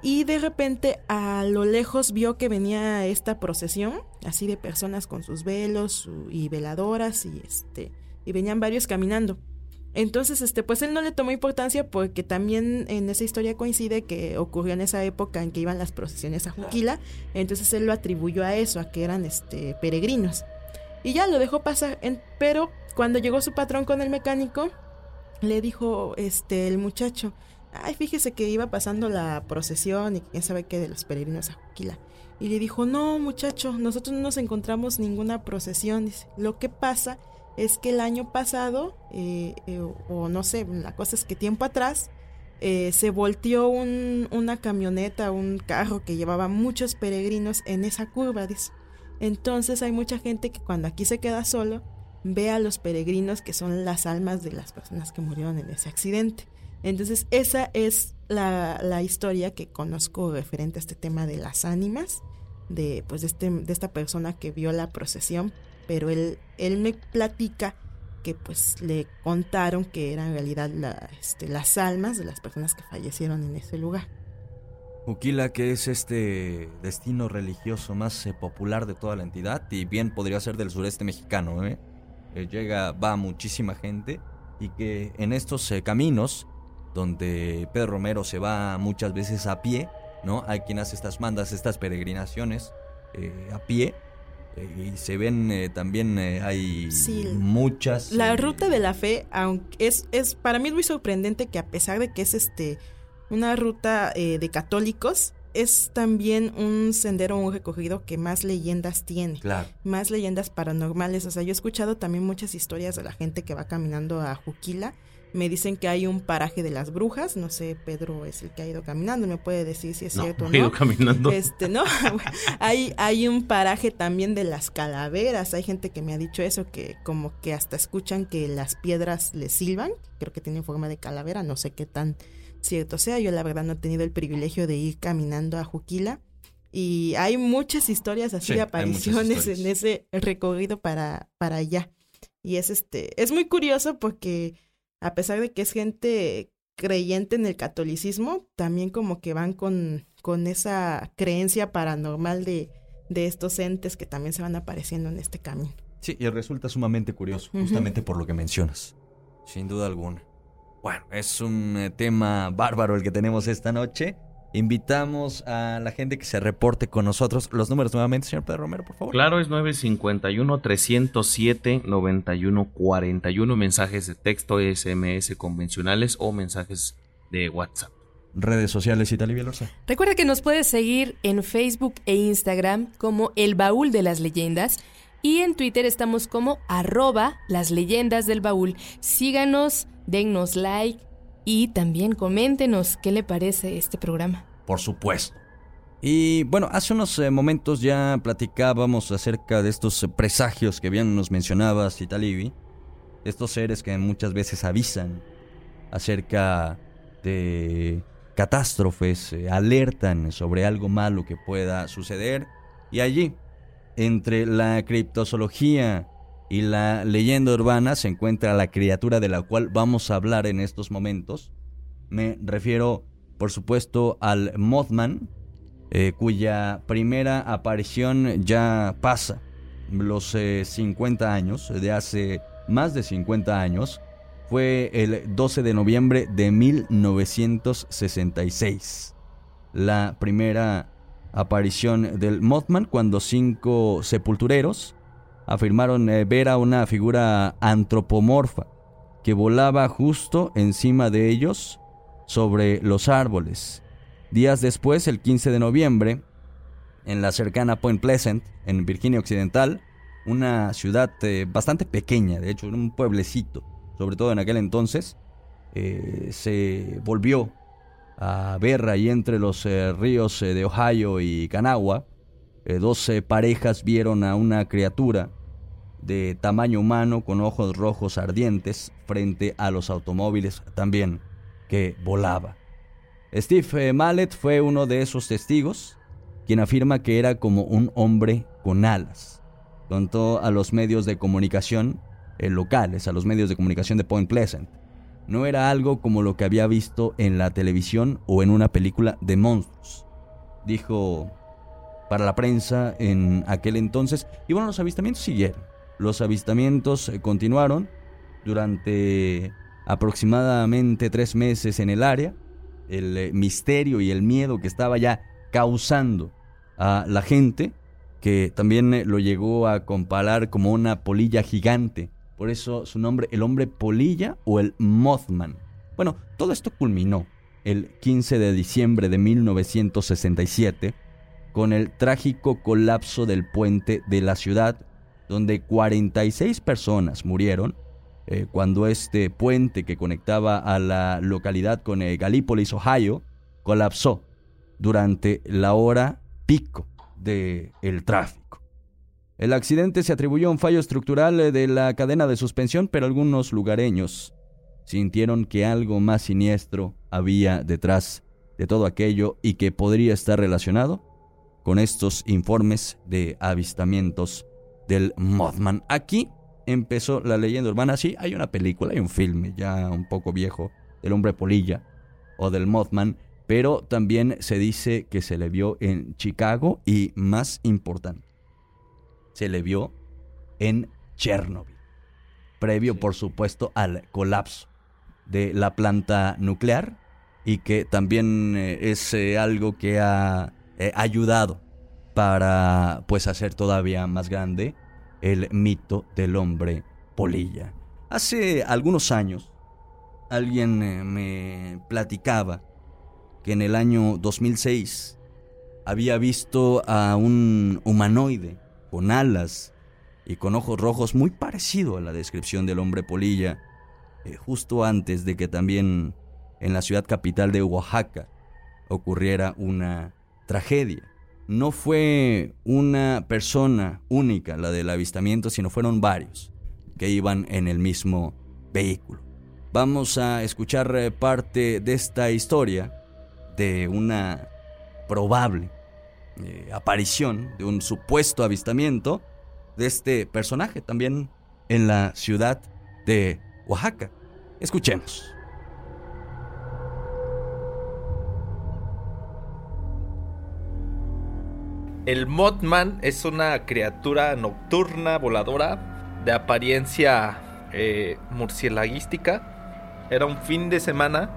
Speaker 7: Y de repente a lo lejos vio que venía esta procesión, así de personas con sus velos y veladoras y este y venían varios caminando. Entonces, este, pues él no le tomó importancia porque también en esa historia coincide que ocurrió en esa época en que iban las procesiones a Juquila, entonces él lo atribuyó a eso, a que eran este peregrinos. Y ya lo dejó pasar, pero cuando llegó su patrón con el mecánico, le dijo este el muchacho, "Ay, fíjese que iba pasando la procesión y quién sabe qué de los peregrinos a Juquila." Y le dijo, "No, muchacho, nosotros no nos encontramos ninguna procesión." Dice, "Lo que pasa es que el año pasado, eh, eh, o no sé, la cosa es que tiempo atrás, eh, se volteó un, una camioneta, un carro que llevaba muchos peregrinos en esa curva. Dice. Entonces hay mucha gente que cuando aquí se queda solo, ve a los peregrinos que son las almas de las personas que murieron en ese accidente. Entonces esa es la, la historia que conozco referente a este tema de las ánimas, de, pues, de, este, de esta persona que vio la procesión pero él, él me platica que pues le contaron que eran en realidad este, las almas de las personas que fallecieron en ese lugar.
Speaker 3: Uquila, que es este destino religioso más eh, popular de toda la entidad y bien podría ser del sureste mexicano, ¿eh? eh llega, va muchísima gente y que en estos eh, caminos donde Pedro Romero se va muchas veces a pie, ¿no? Hay quien hace estas mandas, estas peregrinaciones a pie y se ven eh, también eh, hay muchas
Speaker 7: la eh, ruta de la fe aunque es es para mí es muy sorprendente que a pesar de que es este una ruta de católicos es también un sendero un recorrido que más leyendas tiene
Speaker 3: claro.
Speaker 7: más leyendas paranormales o sea yo he escuchado también muchas historias de la gente que va caminando a Juquila me dicen que hay un paraje de las brujas, no sé, Pedro es el que ha ido caminando, me puede decir si es cierto o no.
Speaker 6: ido caminando.
Speaker 7: Este, no, hay, hay un paraje también de las calaveras, hay gente que me ha dicho eso, que como que hasta escuchan que las piedras les silban, creo que tienen forma de calavera, no sé qué tan cierto sea, yo la verdad no he tenido el privilegio de ir caminando a Juquila. Y hay muchas historias así de apariciones en ese recorrido para, para allá. Y es este, es muy curioso porque a pesar de que es gente creyente en el catolicismo, también como que van con, con esa creencia paranormal de, de estos entes que también se van apareciendo en este camino.
Speaker 3: Sí, y resulta sumamente curioso, justamente por lo que mencionas, sin duda alguna. Bueno, es un eh, tema bárbaro el que tenemos esta noche Invitamos a la gente que se reporte con nosotros. Los números nuevamente, señor Pedro Romero, por favor.
Speaker 6: Claro, es 951-307-9141. Mensajes de texto, SMS convencionales o mensajes de WhatsApp.
Speaker 3: Redes sociales Italia Bielorza.
Speaker 5: Recuerda que nos puedes seguir en Facebook e Instagram como El Baúl de las Leyendas. Y en Twitter estamos como arroba las leyendas del baúl. Síganos, dennos like y también coméntenos qué le parece este programa.
Speaker 3: Por supuesto. Y bueno, hace unos eh, momentos ya platicábamos acerca de estos eh, presagios que bien nos mencionabas, Italibi. Estos seres que muchas veces avisan acerca de catástrofes, eh, alertan sobre algo malo que pueda suceder. Y allí, entre la criptozoología y la leyenda urbana, se encuentra la criatura de la cual vamos a hablar en estos momentos. Me refiero, por supuesto, al Mothman, eh, cuya primera aparición ya pasa los 50 eh, años, de hace más de 50 años, fue el 12 de noviembre de 1966. La primera aparición del Mothman cuando cinco sepultureros afirmaron eh, ver a una figura antropomorfa que volaba justo encima de ellos sobre los árboles. Días después, el 15 de noviembre, en la cercana Point Pleasant, en Virginia Occidental, una ciudad eh, bastante pequeña, de hecho, un pueblecito, sobre todo en aquel entonces, eh, se volvió a ver ahí entre los ríos de Ohio y Kanawha, dos parejas vieron a una criatura de tamaño humano con ojos rojos ardientes frente a los automóviles también que volaba. Steve Mallet fue uno de esos testigos, quien afirma que era como un hombre con alas. Contó a los medios de comunicación eh, locales, a los medios de comunicación de Point Pleasant. No era algo como lo que había visto en la televisión o en una película de monstruos. Dijo para la prensa en aquel entonces. Y bueno, los avistamientos siguieron. Los avistamientos eh, continuaron durante aproximadamente tres meses en el área el eh, misterio y el miedo que estaba ya causando a la gente, que también eh, lo llegó a comparar como una polilla gigante. Por eso su nombre, el hombre polilla o el Mothman. Bueno, todo esto culminó el 15 de diciembre de 1967 con el trágico colapso del puente de la ciudad, donde 46 personas murieron eh, cuando este puente que conectaba a la localidad con eh, Galípolis, Ohio, colapsó durante la hora pico del el tráfico. El accidente se atribuyó a un fallo estructural eh, de la cadena de suspensión, pero algunos lugareños sintieron que algo más siniestro había detrás de todo aquello y que podría estar relacionado con estos informes de avistamientos del Mothman. Aquí empezó la leyenda urbana. Sí, hay una película, hay un filme ya un poco viejo del hombre polilla o del Mothman, pero también se dice que se le vio en Chicago y más importante, se le vio en Chernobyl, previo por supuesto al colapso de la planta nuclear y que también eh, es eh, algo que ha eh, ayudado para pues hacer todavía más grande el mito del hombre polilla. Hace algunos años, alguien eh, me platicaba que en el año 2006 había visto a un humanoide con alas y con ojos rojos muy parecido a la descripción del hombre polilla, eh, justo antes de que también en la ciudad capital de Oaxaca ocurriera una tragedia no fue una persona única la del avistamiento, sino fueron varios que iban en el mismo vehículo. Vamos a escuchar eh, parte de esta historia de una probable eh, aparición, de un supuesto avistamiento de este personaje también en la ciudad de Oaxaca. Escuchemos.
Speaker 9: El Mothman es una criatura nocturna voladora de apariencia eh. Era un fin de semana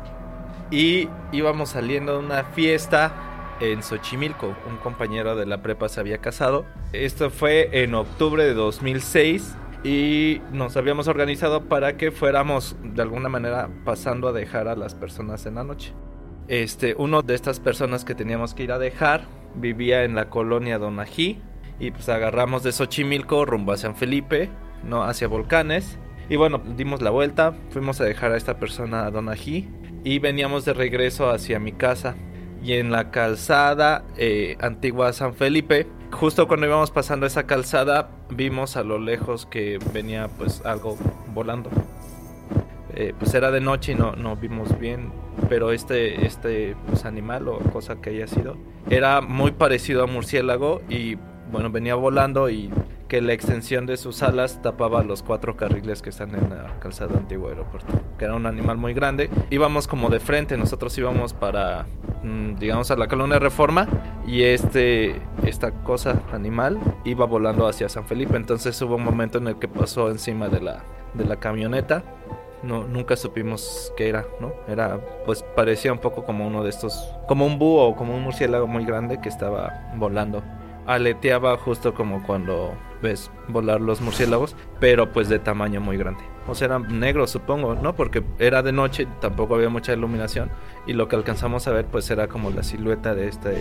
Speaker 9: y íbamos saliendo de una fiesta en Xochimilco. Un compañero de la prepa se había casado. Esto fue en octubre de 2006 y nos habíamos organizado para que fuéramos de alguna manera pasando a dejar a las personas en la noche. Este, uno de estas personas que teníamos que ir a dejar vivía en la colonia Donají y pues agarramos de Xochimilco rumbo a San Felipe, no hacia Volcanes. Y bueno, dimos la vuelta, fuimos a dejar a esta persona a Donají y veníamos de regreso hacia mi casa. Y en la calzada eh, antigua San Felipe, justo cuando íbamos pasando esa calzada, vimos a lo lejos que venía pues algo volando. Eh, pues era de noche y no, no vimos bien, pero este, este pues, animal o cosa que haya sido, era muy parecido a murciélago y bueno, venía volando y que la extensión de sus alas tapaba los cuatro carriles que están en la calzada antiguo aeropuerto, que era un animal muy grande. Íbamos como de frente, nosotros íbamos para, mm, digamos, a la colonia Reforma y este, esta cosa animal iba volando hacia San Felipe. Entonces hubo un momento en el que pasó encima de la, de la camioneta. No, nunca supimos qué era, ¿no? Era, pues parecía un poco como uno de estos, como un búho o como un murciélago muy grande que estaba volando aleteaba justo como cuando ves volar los murciélagos, pero pues de tamaño muy grande. O sea, era negro supongo, ¿no? Porque era de noche, tampoco había mucha iluminación y lo que alcanzamos a ver pues era como la silueta de este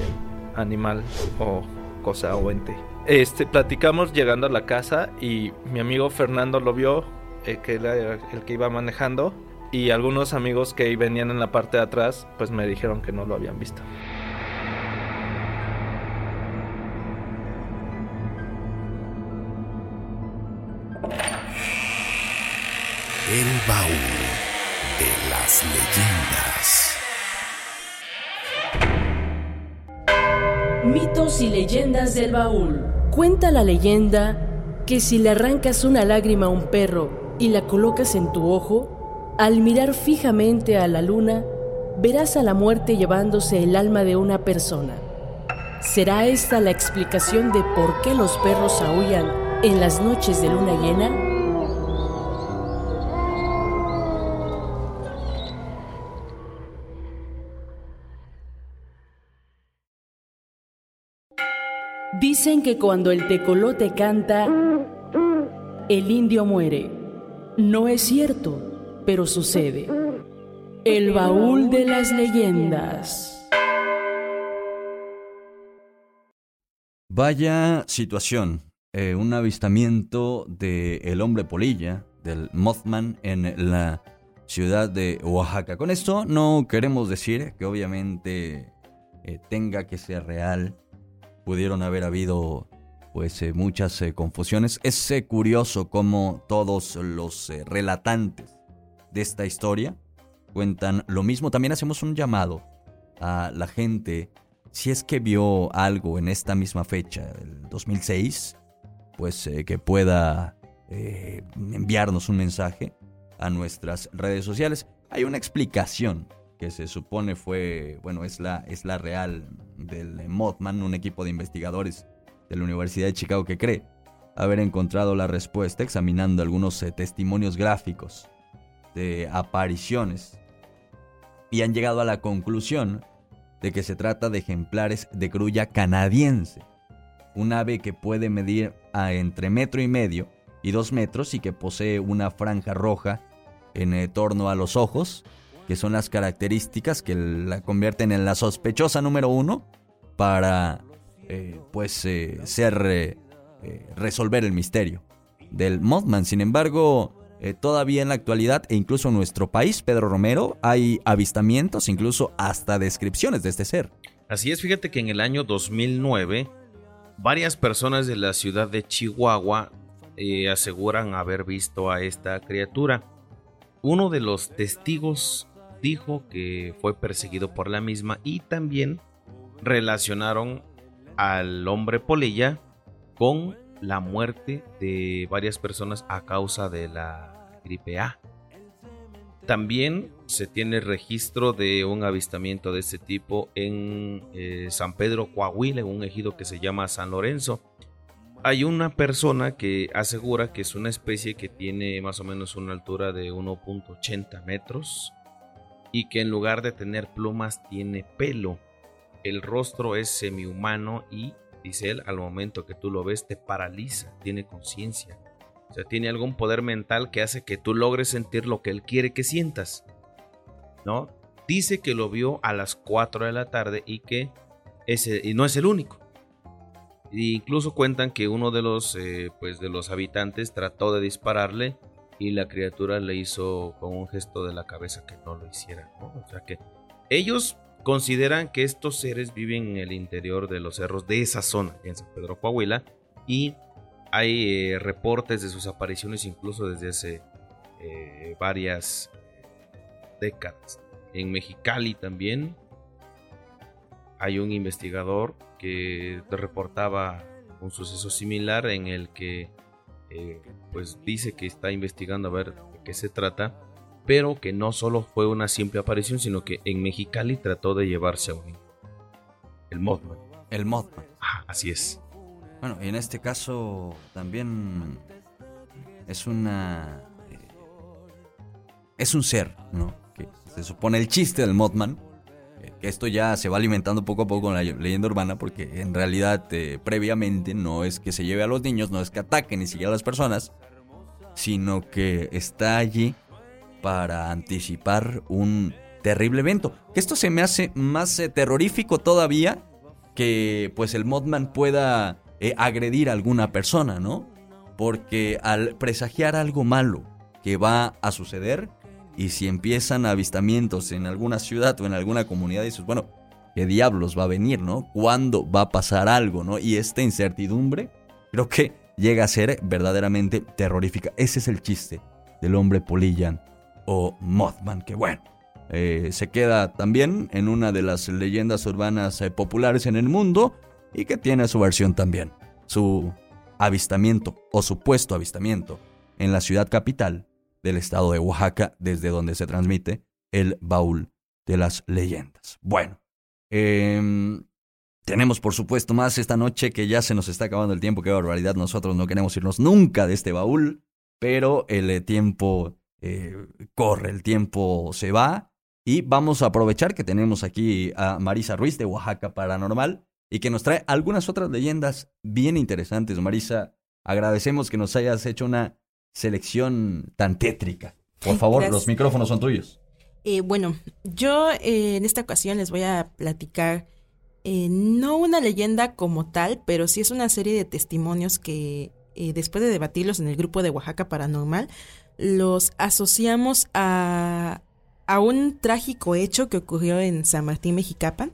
Speaker 9: animal o cosa o ente. Este, platicamos llegando a la casa y mi amigo Fernando lo vio, eh, que era el que iba manejando, y algunos amigos que venían en la parte de atrás pues me dijeron que no lo habían visto.
Speaker 2: El baúl de las
Speaker 8: leyendas. Mitos y leyendas del baúl. Cuenta la leyenda que si le arrancas una lágrima a un perro y la colocas en tu ojo, al mirar fijamente a la luna, verás a la muerte llevándose el alma de una persona. ¿Será esta la explicación de por qué los perros aullan en las noches de luna llena? Dicen que cuando el tecolote canta, el indio muere. No es cierto, pero sucede. El baúl de las leyendas.
Speaker 3: Vaya situación. Eh, un avistamiento del el hombre polilla, del Mothman, en la ciudad de Oaxaca. Con esto no queremos decir que obviamente eh, tenga que ser real pudieron haber habido pues eh, muchas eh, confusiones. Es eh, curioso cómo todos los relatantes de esta historia cuentan lo mismo. También hacemos un llamado a la gente, si es que vio algo en esta misma fecha, el 2006, pues que pueda enviarnos un mensaje a nuestras redes sociales. Hay una explicación que se supone fue, bueno, es la, es la real del Mothman, un equipo de investigadores de la Universidad de Chicago que cree haber encontrado la respuesta examinando algunos eh, testimonios gráficos de apariciones y han llegado a la conclusión de que se trata de ejemplares de grulla canadiense, un ave que puede medir a entre metro y medio y dos metros y que posee una franja roja en eh, torno a los ojos que son las características que la convierten en la sospechosa número uno para eh, pues eh, ser eh, resolver el misterio del Mothman. Sin embargo, todavía en la actualidad e incluso en nuestro país, Pedro Romero, hay avistamientos, incluso hasta descripciones de este ser.
Speaker 6: Así es, fíjate que en el año 2009 varias personas de la ciudad de Chihuahua aseguran haber visto a esta criatura. Uno de los testigos dijo que fue perseguido por la misma y también relacionaron al hombre polilla con la muerte de varias personas a causa de la gripe A. También se tiene registro de un avistamiento de este tipo en eh, San Pedro Coahuila, en un ejido que se llama San Lorenzo. Hay una persona que asegura que es una especie que tiene más o menos una altura de 1.80 metros y que en lugar de tener plumas tiene pelo. El rostro es semihumano y, dice él, al momento que tú lo ves te paraliza, tiene conciencia. O sea, tiene algún poder mental que hace que tú logres sentir lo que él quiere que sientas. ¿No? Dice que lo vio a las 4 de la tarde y que ese, y no es el único. E incluso cuentan que uno de los, eh, pues de los habitantes trató de dispararle y la criatura le hizo con un gesto de la cabeza que no lo hiciera. O sea que ellos consideran que estos seres viven en el interior de los cerros de esa zona, en San Pedro Coahuila, y hay eh, reportes de sus apariciones incluso desde hace eh, varias décadas. En Mexicali también hay un investigador que reportaba un suceso similar en el que eh, pues dice que está investigando a ver de qué se trata, pero que no solo fue una simple aparición, sino que en Mexicali trató de llevarse a un el Mothman.
Speaker 3: El Mothman.
Speaker 6: Ah, así es.
Speaker 3: Bueno, y en este caso también es una eh, es un ser, ¿no? Que se supone el chiste del Mothman esto ya se va alimentando poco a poco con la leyenda urbana porque en realidad eh, previamente no es que se lleve a los niños, no es que ataque ni siquiera a las personas, sino que está allí para anticipar un terrible evento. Que esto se me hace más eh, terrorífico todavía que pues el Modman pueda eh, agredir a alguna persona, ¿no? Porque al presagiar algo malo que va a suceder, y si empiezan avistamientos en alguna ciudad o en alguna comunidad, dices, bueno, ¿qué diablos va a venir, no? ¿Cuándo va a pasar algo, no? Y esta incertidumbre creo que llega a ser verdaderamente terrorífica. Ese es el chiste del hombre polilla o Mothman, que bueno, eh, se queda también en una de las leyendas urbanas eh, populares en el mundo y que tiene su versión también, su avistamiento o supuesto avistamiento en la ciudad capital del estado de Oaxaca, desde donde se transmite el baúl de las leyendas. Bueno, em, tenemos por supuesto más esta noche que ya se nos está acabando el tiempo, qué barbaridad, nosotros no queremos irnos nunca de este baúl, pero el eh, tiempo eh, corre, el tiempo se va y vamos a aprovechar que tenemos aquí a Marisa Ruiz de Oaxaca Paranormal y que nos trae algunas otras leyendas bien interesantes. Marisa, agradecemos que nos hayas hecho una selección tan tétrica. Por favor, los micrófonos son tuyos.
Speaker 7: Eh, bueno, yo eh, en esta ocasión les voy a platicar eh, no una leyenda como tal, pero sí es una serie de testimonios que después de debatirlos en el grupo de Oaxaca Paranormal, los asociamos a, a un trágico hecho que ocurrió en San Martín Mexicapan.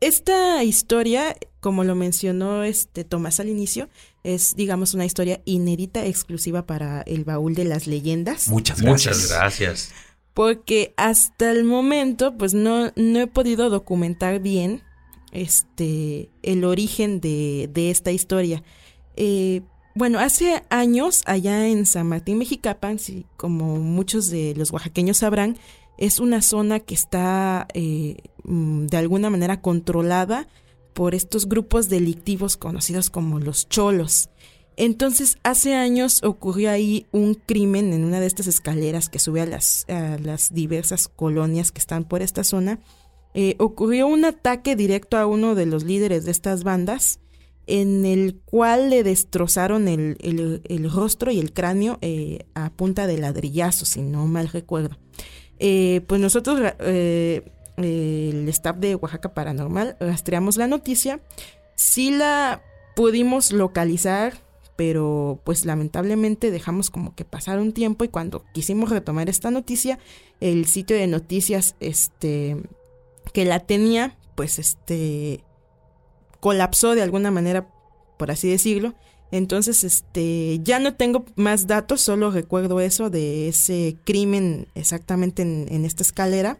Speaker 7: esta historia, como lo mencionó este Tomás al inicio, es, digamos, una historia inédita, exclusiva para el baúl de las leyendas.
Speaker 3: Muchas gracias.
Speaker 6: Muchas gracias.
Speaker 7: Porque hasta el momento, pues no, no he podido documentar bien este, el origen de, de esta historia. Eh, bueno, hace años, allá en San Martín Mexicapan, como muchos de los oaxaqueños sabrán, es una zona que está eh, mm, de alguna manera controlada por estos grupos delictivos conocidos como los cholos. Entonces, hace años ocurrió ahí un crimen en una de estas escaleras que sube a las, las diversas colonias que están por esta zona. Eh, ocurrió un ataque directo a uno de los líderes de estas bandas, en el cual le destrozaron el, el, rostro y el cráneo eh, a punta de ladrillazo, si no mal recuerdo. Eh, pues nosotros el staff de Oaxaca Paranormal, rastreamos la noticia. Sí la pudimos localizar, pero pues lamentablemente dejamos como que pasar un tiempo y cuando quisimos retomar esta noticia, el sitio de noticias este que la tenía, pues este colapsó de alguna manera, por así decirlo. Entonces, este, ya no tengo más datos, solo recuerdo eso de ese crimen exactamente en, en esta escalera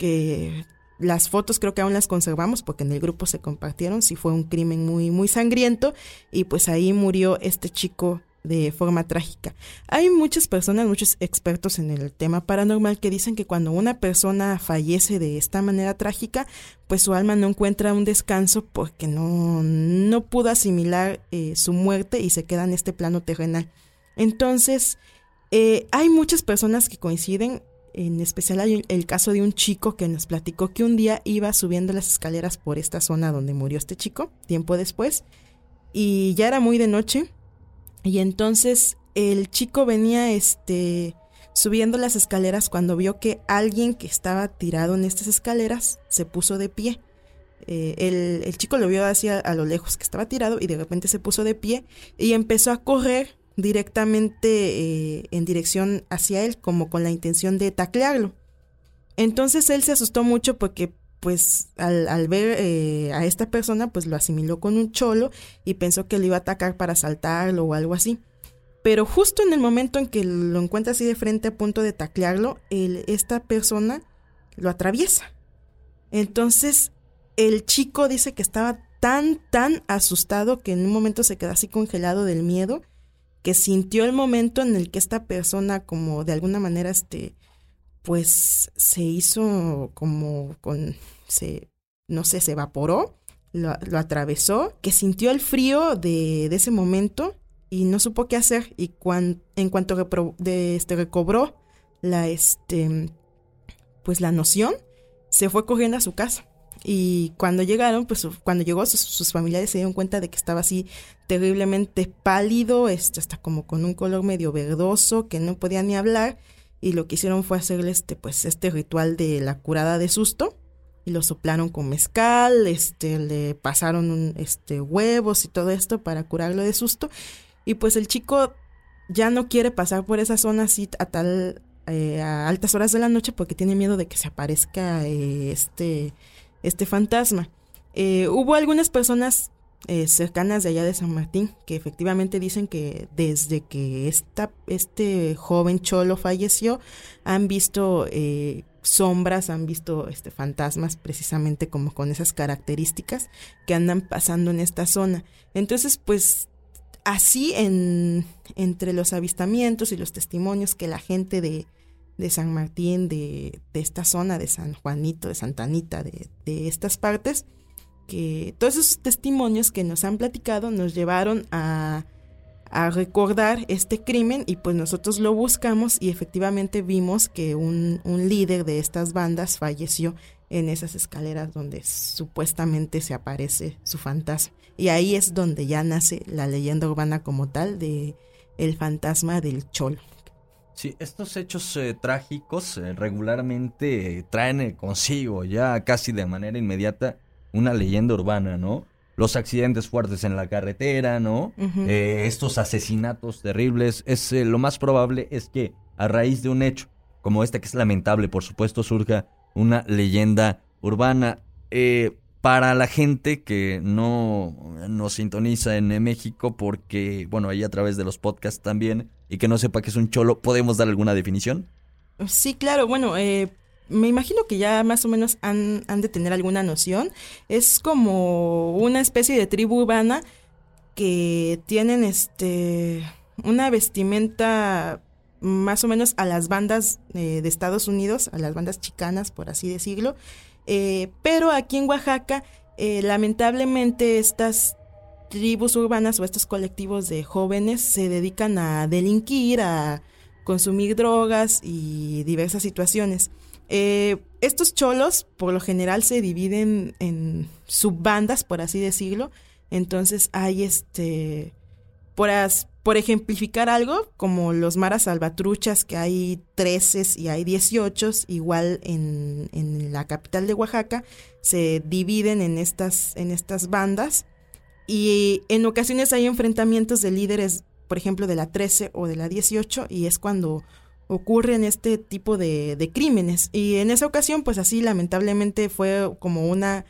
Speaker 7: que las fotos creo que aún las conservamos porque en el grupo se compartieron, sí fue un crimen muy, muy sangriento y pues ahí murió este chico de forma trágica. Hay muchas personas, muchos expertos en el tema paranormal que dicen que cuando una persona fallece de esta manera trágica, pues su alma no encuentra un descanso porque no, no pudo asimilar eh, su muerte y se queda en este plano terrenal. Entonces, eh, hay muchas personas que coinciden En especial hay el caso de un chico que nos platicó que un día iba subiendo las escaleras por esta zona donde murió este chico, tiempo después, y ya era muy de noche, y entonces el chico venía este subiendo las escaleras cuando vio que alguien que estaba tirado en estas escaleras se puso de pie. Eh, el, el, chico lo vio hacia a lo lejos que estaba tirado y de repente se puso de pie y empezó a correr directamente eh, en dirección hacia él como con la intención de taclearlo. Entonces él se asustó mucho porque pues al, al ver eh, a esta persona pues lo asimiló con un cholo y pensó que le iba a atacar para asaltarlo o algo así. Pero justo en el momento en que lo encuentra así de frente a punto de taclearlo, esta persona lo atraviesa. Entonces el chico dice que estaba tan, tan asustado que en un momento se quedó así congelado del miedo, que sintió el momento en el que esta persona como de alguna manera, este, pues se hizo como con, se, no sé, se evaporó, lo, atravesó, que sintió el frío de, de, ese momento y no supo qué hacer y cuan, en cuanto de, este, recobró la, este, pues la noción, se fue corriendo a su casa. Y cuando llegaron, pues cuando llegó, sus, familiares se dieron cuenta de que estaba así terriblemente pálido, este, hasta como con un color medio verdoso, que no podía ni hablar. Y lo que hicieron fue hacerle este, pues, este ritual de la curada de susto. Y lo soplaron con mezcal, este, le pasaron un, este, huevos y todo esto para curarlo de susto. Y pues el chico ya no quiere pasar por esa zona así a tal eh, a altas horas de la noche porque tiene miedo de que se aparezca eh, este este fantasma. Eh, hubo algunas personas eh, cercanas de allá de San Martín que efectivamente dicen que desde que esta, este joven cholo falleció han visto eh, sombras, han visto este, fantasmas precisamente como con esas características que andan pasando en esta zona. Entonces, pues así en, entre los avistamientos y los testimonios que la gente de, de San Martín, de, de, esta zona, de San Juanito, de Santa Anita, de, de, estas partes, todos esos testimonios que nos han platicado nos llevaron a, recordar este crimen y pues nosotros lo buscamos y efectivamente vimos que un, líder de estas bandas falleció en esas escaleras donde supuestamente se aparece su fantasma. Y ahí es donde ya nace la leyenda urbana como tal de el fantasma del cholo.
Speaker 3: Sí, estos hechos eh, trágicos eh, regularmente traen eh, consigo ya casi de manera inmediata una leyenda urbana, ¿no? Los accidentes fuertes en la carretera, ¿no? estos asesinatos terribles. Es lo más probable es que a raíz de un hecho como este que es lamentable, por supuesto, surja una leyenda urbana. para la gente que no nos sintoniza en México, porque, bueno, ahí a través de los podcasts también, y que no sepa que es un cholo, ¿podemos dar alguna definición?
Speaker 7: Sí, claro, bueno, eh, me imagino que ya más o menos han, han, de tener alguna noción. Es como una especie de tribu urbana que tienen este una vestimenta más o menos a las bandas eh, de Estados Unidos, a las bandas chicanas, por así decirlo. Eh, pero aquí en Oaxaca, lamentablemente estas tribus urbanas o estos colectivos de jóvenes se dedican a delinquir, a consumir drogas y diversas situaciones. Eh, estos cholos por lo general se dividen en subbandas, por así decirlo. Entonces hay este, por, por ejemplificar algo, como los maras salvatruchas, que hay 13 y hay 18, igual en, en la capital de Oaxaca, se dividen en estas, en estas bandas y en ocasiones hay enfrentamientos de líderes, por ejemplo, de la 13 o de la 18, y es cuando ocurren este tipo de, de crímenes. Y en esa ocasión, pues así lamentablemente fue como una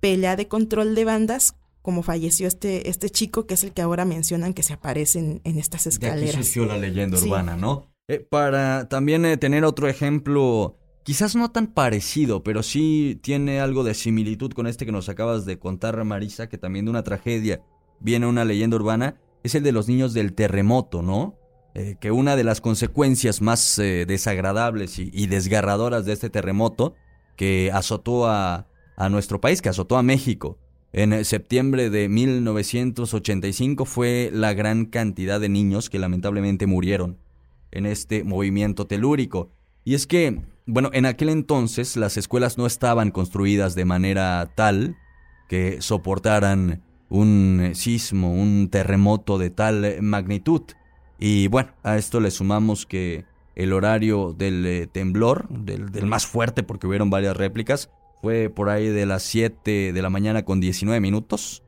Speaker 7: pelea de control de bandas como falleció este, este chico, que es el que ahora mencionan que se aparece en, estas escaleras.
Speaker 3: De aquí surgió la leyenda urbana, ¿no? Eh, para también eh, tener otro ejemplo quizás no tan parecido, pero sí tiene algo de similitud con este que nos acabas de contar, Marisa, que también de una tragedia viene una leyenda urbana, es el de los niños del terremoto, ¿no? Eh, que una de las consecuencias más eh, desagradables y, desgarradoras de este terremoto que azotó a, a nuestro país, que azotó a México, en septiembre de 1985 fue la gran cantidad de niños que lamentablemente murieron en este movimiento telúrico. Y es que, bueno, en aquel entonces las escuelas no estaban construidas de manera tal que soportaran un sismo, un terremoto de tal magnitud. Y bueno, a esto le sumamos que el horario del eh, temblor, del, del, más fuerte porque hubieron varias réplicas, fue por ahí de las 7 de la mañana con 19 minutos.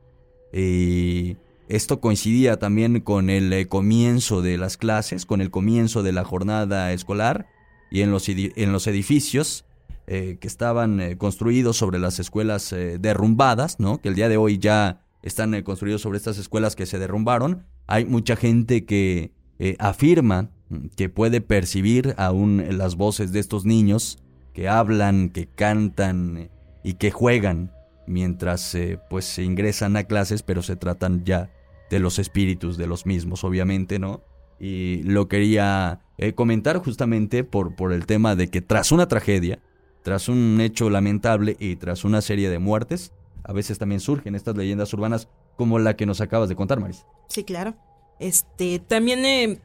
Speaker 3: Y esto coincidía también con el eh, comienzo de las clases, con el comienzo de la jornada escolar y en los, en los edificios eh, que estaban eh, construidos sobre las escuelas derrumbadas, ¿no? que el día de hoy ya están construidos sobre estas escuelas que se derrumbaron. Hay mucha gente que afirma que puede percibir aún las voces de estos niños que hablan, que cantan y que juegan mientras pues se ingresan a clases, pero se tratan ya de los espíritus de los mismos, obviamente, ¿no? Y lo quería eh, comentar justamente por, por el tema de que tras una tragedia, tras un hecho lamentable y tras una serie de muertes, a veces también surgen estas leyendas urbanas como la que nos acabas de contar, Maris.
Speaker 7: Sí, claro. Este, también, eh,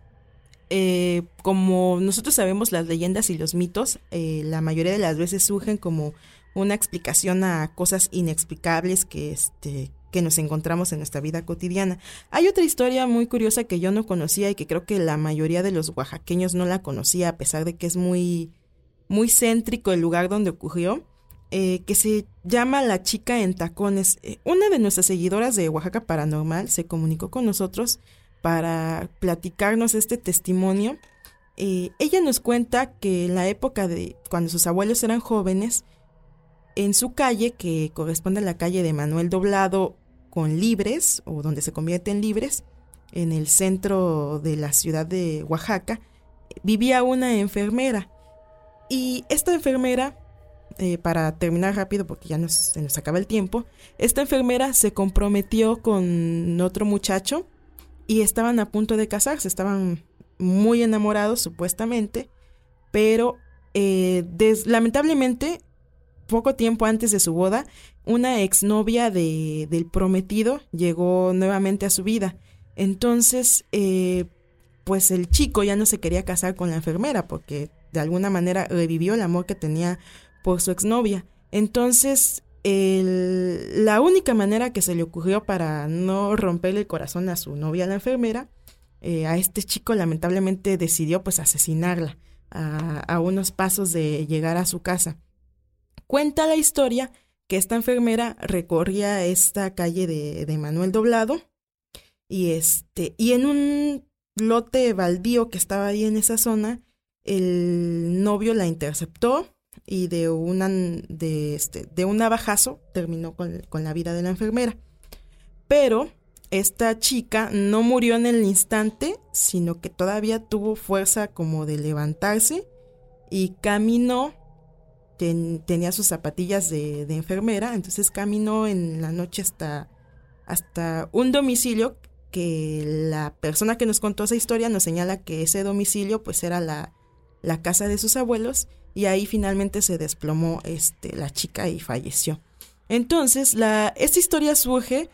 Speaker 7: eh, como nosotros sabemos, las leyendas y los mitos, la mayoría de las veces surgen como una explicación a cosas inexplicables que, este, que nos encontramos en nuestra vida cotidiana. Hay otra historia muy curiosa que yo no conocía y que creo que la mayoría de los oaxaqueños no la conocía, a pesar de que es muy, muy céntrico el lugar donde ocurrió. Eh, que se llama La Chica en Tacones. Eh, una de nuestras seguidoras de Oaxaca Paranormal se comunicó con nosotros para platicarnos este testimonio. Eh, ella nos cuenta que en la época de cuando sus abuelos eran jóvenes, en su calle, que corresponde a la calle de Manuel Doblado con libres o donde se convierten libres, en el centro de la ciudad de Oaxaca, vivía una enfermera. Y esta enfermera, eh, para terminar rápido porque ya nos, se nos acaba el tiempo, esta enfermera se comprometió con otro muchacho y estaban a punto de casarse, estaban muy enamorados supuestamente, pero eh, lamentablemente poco tiempo antes de su boda, una exnovia de, del prometido llegó nuevamente a su vida. Entonces, eh, pues el chico ya no se quería casar con la enfermera porque de alguna manera revivió el amor que tenía por su exnovia. Entonces, la única manera que se le ocurrió para no romperle el corazón a su novia, la enfermera, eh, a este chico lamentablemente decidió pues asesinarla a, a unos pasos de llegar a su casa. Cuenta la historia que esta enfermera recorría esta calle de, Manuel Doblado y este y en un lote baldío que estaba ahí en esa zona el novio la interceptó y de de este de un navajazo terminó con, con la vida de la enfermera. Pero esta chica no murió en el instante sino que todavía tuvo fuerza como de levantarse y caminó tenía sus zapatillas de, enfermera, entonces caminó en la noche hasta, hasta un domicilio que la persona que nos contó esa historia nos señala que ese domicilio pues era la, la casa de sus abuelos y ahí finalmente se desplomó este, la chica y falleció. Entonces, la, esta historia surge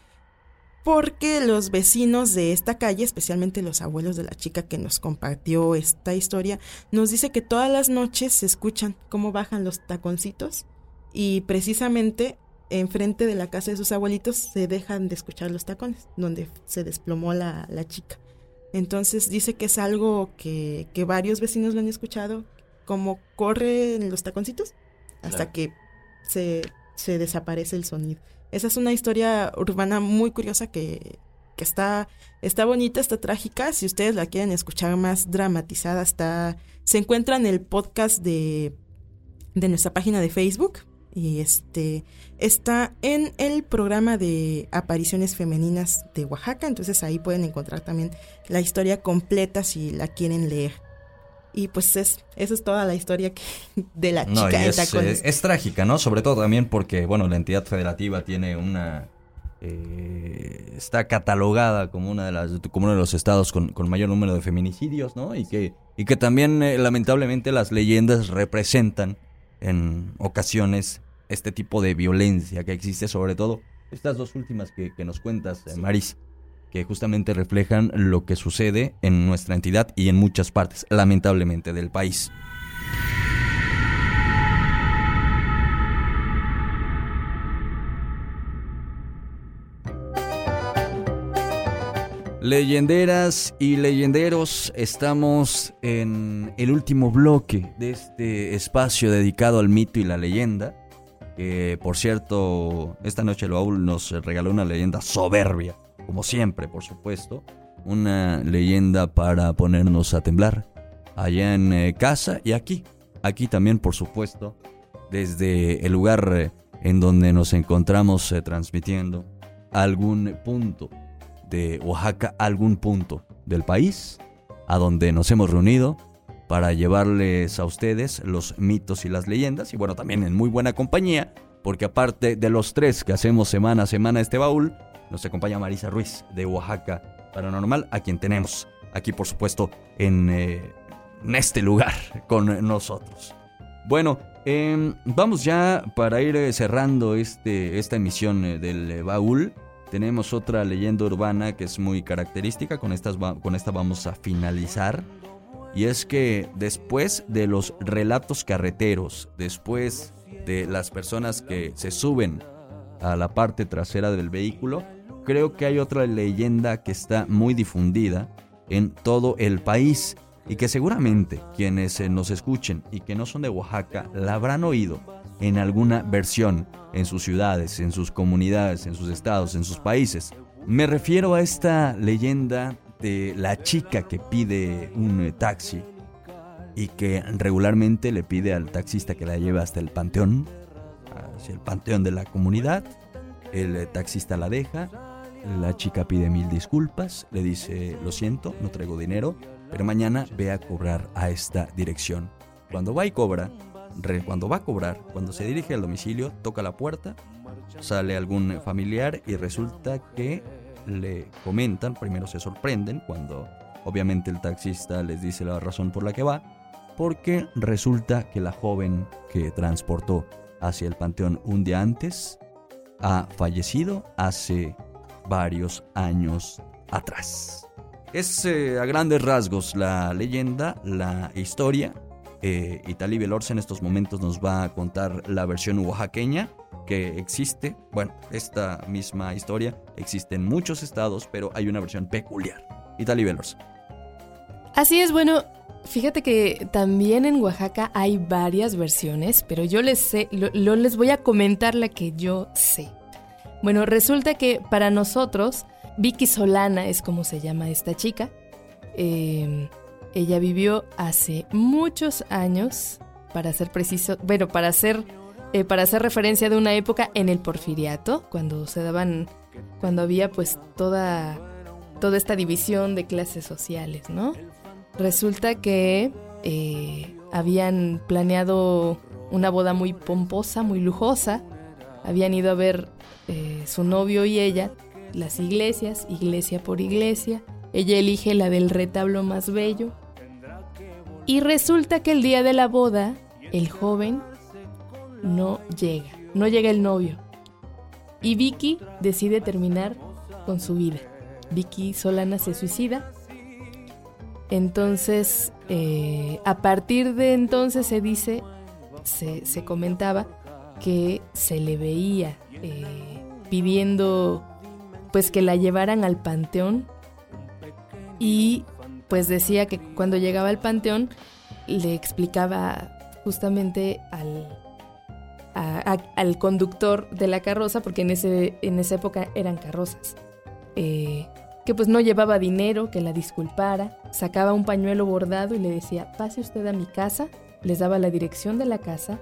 Speaker 7: porque los vecinos de esta calle, especialmente los abuelos de la chica que nos compartió esta historia, nos dice que todas las noches se escuchan cómo bajan los taconcitos y precisamente enfrente de la casa de sus abuelitos se dejan de escuchar los tacones, donde se desplomó la, la chica. Entonces dice que es algo que, que, varios vecinos lo han escuchado, como corre en los taconcitos hasta que se, se desaparece el sonido. Esa es una historia urbana muy curiosa que, que está, está bonita, está trágica. Si ustedes la quieren escuchar más dramatizada, está, se encuentra en el podcast de, de nuestra página de Facebook. Y este está en el programa de apariciones femeninas de Oaxaca. Entonces ahí pueden encontrar también la historia completa si la quieren leer. Y pues es, esa es toda la historia que, de la chica
Speaker 3: es, Es, es, trágica, ¿no? Sobre todo también porque, bueno, la entidad federativa tiene una... Eh, está catalogada como una de las como uno de los estados con, con mayor número de feminicidios, ¿no? Y que, y que también eh, lamentablemente las leyendas representan en ocasiones este tipo de violencia que existe, sobre todo estas dos últimas que, que nos cuentas, eh, Maris que justamente reflejan lo que sucede en nuestra entidad y en muchas partes, lamentablemente, del país. Leyenderas y leyenderos, estamos en el último bloque de este espacio dedicado al mito y la leyenda. Que por cierto, esta noche el baúl nos regaló una leyenda soberbia como siempre, por supuesto. Una leyenda para ponernos a temblar allá en eh, casa y aquí. Aquí también, por supuesto, desde el lugar eh, en donde nos encontramos eh, transmitiendo algún punto de Oaxaca, algún punto del país, a donde nos hemos reunido para llevarles a ustedes los mitos y las leyendas, y bueno, también en muy buena compañía, porque aparte de los tres que hacemos semana a semana este baúl, nos acompaña Marisa Ruiz de Oaxaca Paranormal, a quien tenemos aquí, por supuesto, en, eh, este lugar con nosotros. Bueno, em, vamos ya para ir eh, cerrando este, esta emisión eh, del baúl. Tenemos otra leyenda urbana que es muy característica, con, estas con esta vamos a finalizar. Y es que después de los relatos carreteros, después de las personas que se suben a la parte trasera del vehículo, creo que hay otra leyenda que está muy difundida en todo el país y que seguramente quienes eh, nos escuchen y que no son de Oaxaca la habrán oído en alguna versión en sus ciudades, en sus comunidades, en sus estados, en sus países. Me refiero a esta leyenda de la chica que pide un eh, taxi y que regularmente le pide al taxista que la lleve hasta el panteón, hacia el panteón de la comunidad. El eh, taxista la deja, la chica pide mil disculpas, le dice, lo siento, no traigo dinero, pero mañana ve a cobrar a esta dirección. Cuando va y cobra, cuando va a cobrar, cuando se dirige al domicilio, toca la puerta, sale algún familiar y resulta que le comentan, primero se sorprenden cuando obviamente el taxista les dice la razón por la que va, porque resulta que la joven que transportó hacia el panteón un día antes ha fallecido hace varios años atrás. Es eh, a grandes rasgos la leyenda, la historia, eh, Velorza en estos momentos nos va a contar la versión oaxaqueña que existe. Bueno, esta misma historia existe en muchos estados, pero hay una versión peculiar. Itali Velorza.
Speaker 5: Así es, bueno, fíjate que también en Oaxaca hay varias versiones, pero yo les sé, lo, les voy a comentar la que yo sé. Bueno, resulta que para nosotros, Vicky Solana es como se llama esta chica. Eh, ella vivió hace muchos años, para ser preciso, bueno, para hacer, eh, para hacer referencia de una época en el porfiriato, cuando se daban, cuando había pues toda, toda esta división de clases sociales, ¿no? Resulta que eh, habían planeado una boda muy pomposa, muy lujosa, habían ido a ver eh, su novio y ella las iglesias, iglesia por iglesia, ella elige la del retablo más bello. Y resulta que el día de la boda, el joven no llega, no llega el novio. Y Vicky decide terminar con su vida. Vicky Solana se suicida. Entonces, eh, a partir de entonces se dice, se, comentaba que se le veía eh, pidiendo pues que la llevaran al panteón. Y pues decía que cuando llegaba al panteón le explicaba justamente al, al conductor de la carroza, porque en, ese, en esa época eran carrozas, eh, que pues no llevaba dinero, que la disculpara, sacaba un pañuelo bordado y le decía, pase usted a mi casa, les daba la dirección de la casa,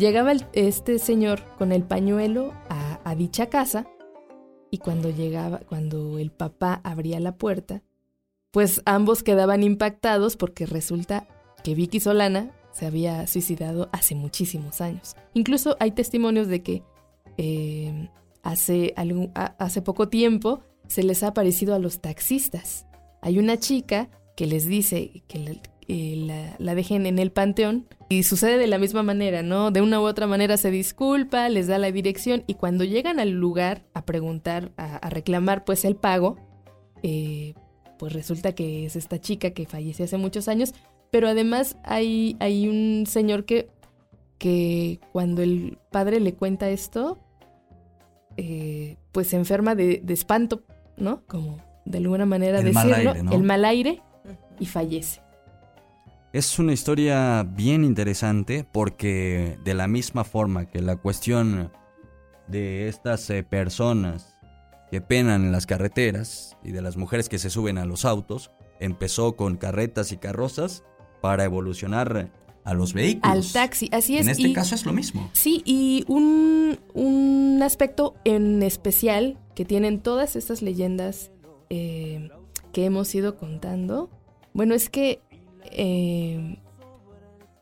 Speaker 5: llegaba este señor con el pañuelo a, dicha casa y cuando llegaba, cuando el papá abría la puerta, pues ambos quedaban impactados porque resulta que Vicky Solana se había suicidado hace muchísimos años. Incluso hay testimonios de que eh, hace, hace poco tiempo se les ha aparecido a los taxistas. Hay una chica que les dice que eh, la, dejen en el panteón y sucede de la misma manera, ¿no? De una u otra manera se disculpa, les da la dirección y cuando llegan al lugar a preguntar, a, reclamar pues el pago, eh, pues resulta que es esta chica que falleció hace muchos años, pero además hay, hay un señor que, que cuando el padre le cuenta esto, eh, pues se enferma de, espanto, ¿no? Como, de alguna manera
Speaker 3: El mal
Speaker 5: decirlo,
Speaker 3: aire, ¿no?
Speaker 5: el mal aire y fallece.
Speaker 3: Es una historia bien interesante porque de la misma forma que la cuestión de estas eh, personas que penan en las carreteras y de las mujeres que se suben a los autos empezó con carretas y carrozas para evolucionar a los vehículos.
Speaker 5: Al taxi, así es.
Speaker 3: En este
Speaker 5: y-
Speaker 3: caso es lo mismo.
Speaker 5: Sí, y un, un aspecto en especial que tienen todas estas leyendas eh, que hemos ido contando, bueno, es que eh,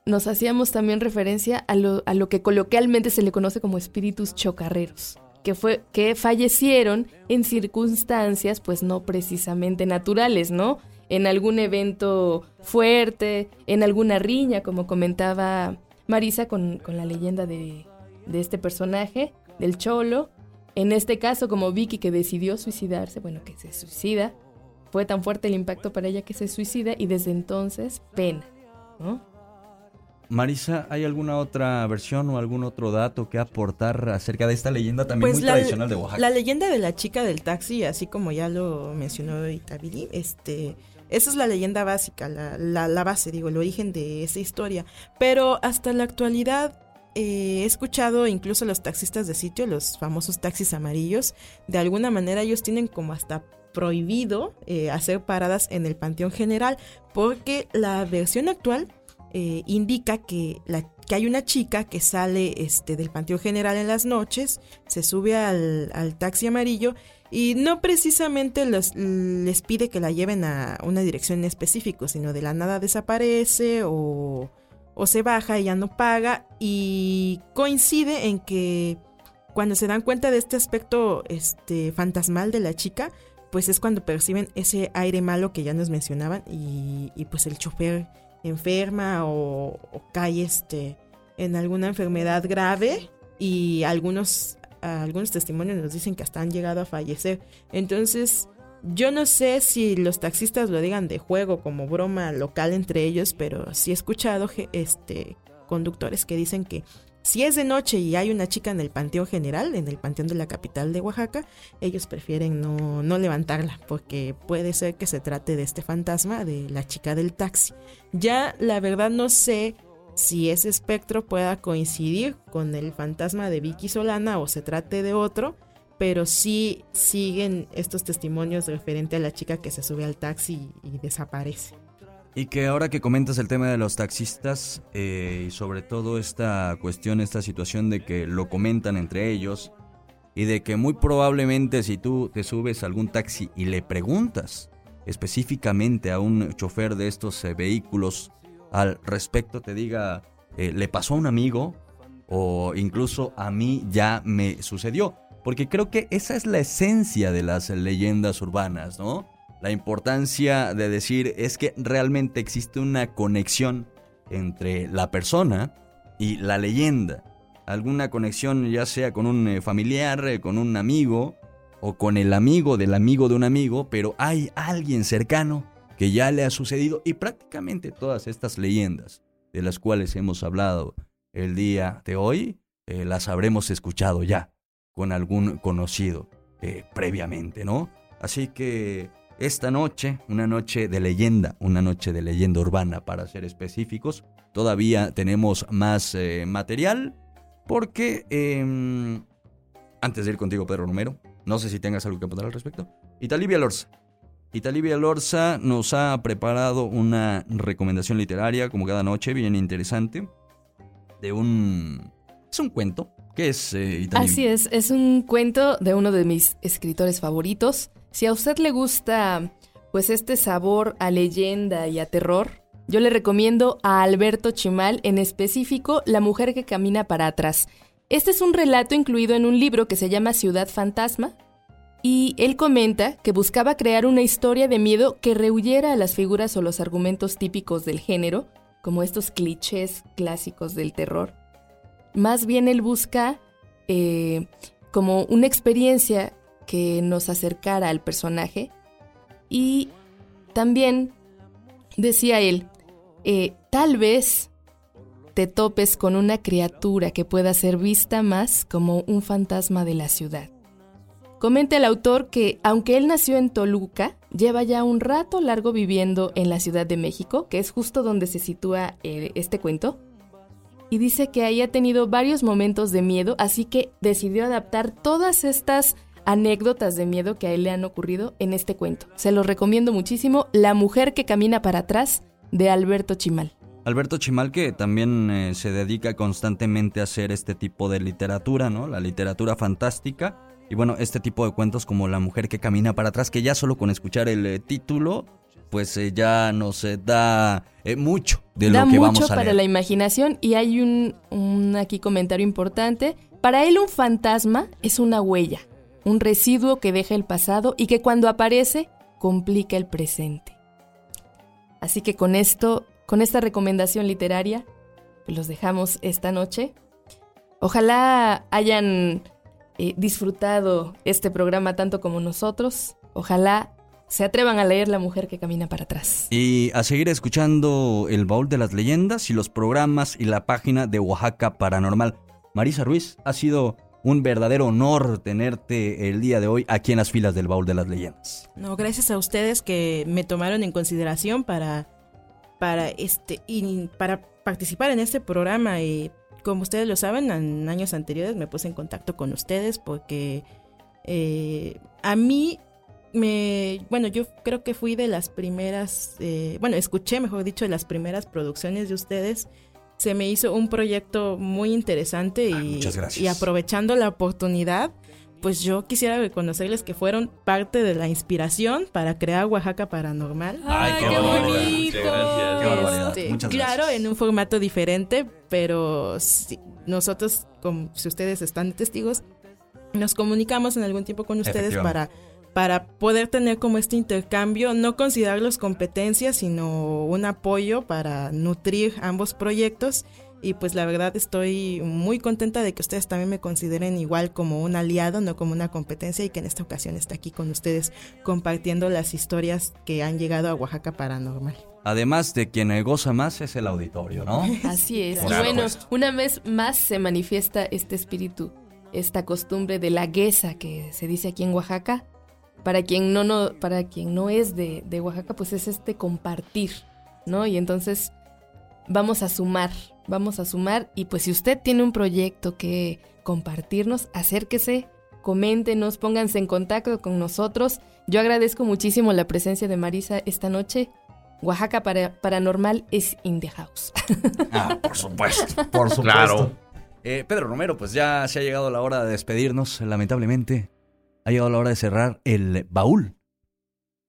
Speaker 5: nos hacíamos también referencia a lo, a lo que coloquialmente se le conoce como espíritus chocarreros, que, fue, que fallecieron en circunstancias pues no precisamente naturales, ¿no? En algún evento fuerte, en alguna riña, como comentaba Marisa con, con la leyenda de, de este personaje, del cholo. En este caso, como Vicky que decidió suicidarse, bueno, que se suicida, fue tan fuerte el impacto para ella que se suicida y desde entonces pena, ¿no?
Speaker 3: Marisa, ¿hay alguna otra versión o algún otro dato que aportar acerca de esta leyenda también muy
Speaker 7: Pues la,
Speaker 3: tradicional de Oaxaca?
Speaker 7: la leyenda de la chica del taxi, así como ya lo mencionó Itabiri, este, esa es la leyenda básica, la, la, la base, digo, el origen de esa historia. Pero hasta la actualidad eh, he escuchado incluso a los taxistas de sitio, los famosos taxis amarillos, de alguna manera ellos tienen como hasta prohibido eh, hacer paradas en el Panteón General porque la versión actual eh, indica que, la, que hay una chica que sale este, del Panteón General en las noches, se sube al, al taxi amarillo y no precisamente les pide que la lleven a una dirección en específico, sino de la nada desaparece o, o se baja y ya no paga y coincide en que cuando se dan cuenta de este aspecto este, fantasmal de la chica, pues es cuando perciben ese aire malo que ya nos mencionaban y, y pues el chofer enferma o, o cae este, en alguna enfermedad grave y algunos, algunos testimonios nos dicen que hasta han llegado a fallecer. Entonces, yo no sé si los taxistas lo digan de juego como broma local entre ellos, pero sí he escuchado este, conductores que dicen que si es de noche y hay una chica en el Panteón General, en el Panteón de la capital de Oaxaca, ellos prefieren no, no levantarla porque puede ser que se trate de este fantasma de la chica del taxi. Ya la verdad no sé si ese espectro pueda coincidir con el fantasma de Vicky Solana o se trate de otro, pero sí siguen estos testimonios referente a la chica que se sube al taxi y, y desaparece.
Speaker 3: Y que ahora que comentas el tema de los taxistas eh, y sobre todo esta cuestión, esta situación de que lo comentan entre ellos y de que muy probablemente si tú te subes a algún taxi y le preguntas específicamente a un chofer de estos eh, vehículos al respecto te diga, eh, le pasó a un amigo o incluso a mí ya me sucedió. Porque creo que esa es la esencia de las leyendas urbanas, ¿no? La importancia de decir es que realmente existe una conexión entre la persona y la leyenda. Alguna conexión ya sea con un eh, familiar, eh, con un amigo o con el amigo del amigo de un amigo, pero hay alguien cercano que ya le ha sucedido y prácticamente todas estas leyendas de las cuales hemos hablado el día de hoy eh, las habremos escuchado ya con algún conocido previamente, ¿no? Así que esta noche, una noche de leyenda, una noche de leyenda urbana para ser específicos, todavía tenemos más eh, material porque em, antes de ir contigo Pedro Romero, no sé si tengas algo que apuntar al respecto. Italibia Lorza. Italibia Lorza nos ha preparado una recomendación literaria, como cada noche, bien interesante, de un... Es un cuento. ¿Qué es eh, Italibia?
Speaker 5: Así es, es un cuento de uno de mis escritores favoritos. Si a usted le gusta pues este sabor a leyenda y a terror, yo le recomiendo a Alberto Chimal, en específico La mujer que camina para atrás. Este es un relato incluido en un libro que se llama Ciudad Fantasma, y él comenta que buscaba crear una historia de miedo que rehuyera a las figuras o los argumentos típicos del género, como estos clichés clásicos del terror. Más bien él busca eh, como una experiencia que nos acercara al personaje y también, decía él, eh, tal vez te topes con una criatura que pueda ser vista más como un fantasma de la ciudad. Comenta el autor que, aunque él nació en Toluca, lleva ya un rato largo viviendo en la Ciudad de México, que es justo donde se sitúa eh, este cuento. Y dice que ahí ha tenido varios momentos de miedo, así que decidió adaptar todas estas anécdotas de miedo que a él le han ocurrido en este cuento. Se lo recomiendo muchísimo, La mujer que camina para atrás, de Alberto Chimal.
Speaker 3: Alberto Chimal que también eh, se dedica constantemente a hacer este tipo de literatura, ¿no? La literatura fantástica. Y bueno, este tipo de cuentos como La mujer que camina para atrás, que ya solo con escuchar el eh, título, pues eh, ya nos da mucho de lo que vamos a
Speaker 5: para la imaginación y hay un, un aquí comentario importante. Para él un fantasma es una huella, un residuo que deja el pasado y que cuando aparece complica el presente. Así que con esto, con esta recomendación literaria, pues los dejamos esta noche. Ojalá hayan eh, disfrutado este programa tanto como nosotros. Ojalá se atrevan a leer La mujer que camina para atrás.
Speaker 3: Y a seguir escuchando el baúl de las leyendas y los programas y la página de Oaxaca Paranormal. Marisa Ruiz, ha sido un verdadero honor tenerte el día de hoy aquí en las filas del baúl de las leyendas.
Speaker 7: No, gracias a ustedes que me tomaron en consideración para, para, este, y para participar en este programa. Y como ustedes lo saben, en años anteriores me puse en contacto con ustedes porque eh, a mí me, bueno, yo creo que fui de las primeras, eh, bueno, escuché, mejor dicho, de las primeras producciones de ustedes se me hizo un proyecto muy interesante y, y aprovechando la oportunidad, pues yo quisiera reconocerles que fueron parte de la inspiración para crear Oaxaca Paranormal.
Speaker 5: ¡Ay, qué, bonito!
Speaker 7: Qué este, claro, en un formato diferente, pero si, nosotros, como, si ustedes están testigos, nos comunicamos en algún tiempo con ustedes para para poder tener como este intercambio, no considerarlos competencias, sino un apoyo para nutrir ambos proyectos. Y pues la verdad estoy muy contenta de que ustedes también me consideren igual como un aliado, no como una competencia y que en esta ocasión está aquí con ustedes compartiendo las historias que han llegado a Oaxaca Paranormal.
Speaker 3: Además de quien goza más es el auditorio, ¿no?
Speaker 5: Así es. y bueno, una vez más se manifiesta este espíritu, esta costumbre de la guesa que se dice aquí en Oaxaca, para quien no, no, para quien no es de, de Oaxaca, pues es este compartir, ¿no? Y entonces vamos a sumar, vamos a sumar y pues si usted tiene un proyecto que compartirnos, acérquese, coméntenos, pónganse en contacto con nosotros. Yo agradezco muchísimo la presencia de Marisa esta noche. Oaxaca para, Paranormal es in the house.
Speaker 3: Ah, por supuesto, por supuesto. Claro. Eh, Pedro Romero, pues ya se ha llegado la hora de despedirnos, lamentablemente ha llegado la hora de cerrar el baúl.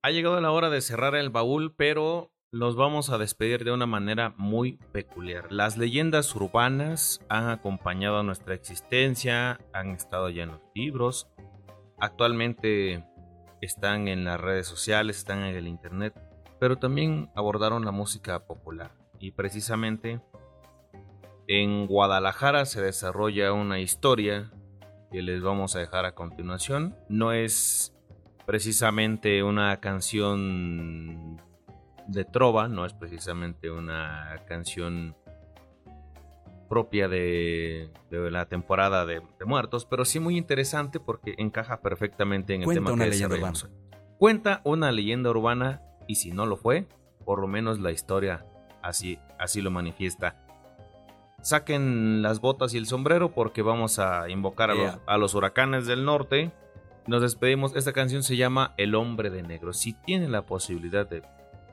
Speaker 6: Ha llegado la hora de cerrar el baúl, pero los vamos a despedir de una manera muy peculiar. Las leyendas urbanas han acompañado nuestra existencia, han estado ya en los libros, actualmente están en las redes sociales, están en el internet, pero también abordaron la música popular. Y precisamente en Guadalajara se desarrolla una historia que les vamos a dejar a continuación. No es precisamente una canción de trova, no es precisamente una canción propia de, la temporada de, muertos, pero sí muy interesante porque encaja perfectamente en el tema una que leyenda urbana. Cuenta una leyenda urbana y si no lo fue, por lo menos la historia así, así lo manifiesta saquen las botas y el sombrero porque vamos a invocar a, los, huracanes del norte. Nos despedimos. Esta canción se llama El hombre de negro. Si tienen la posibilidad de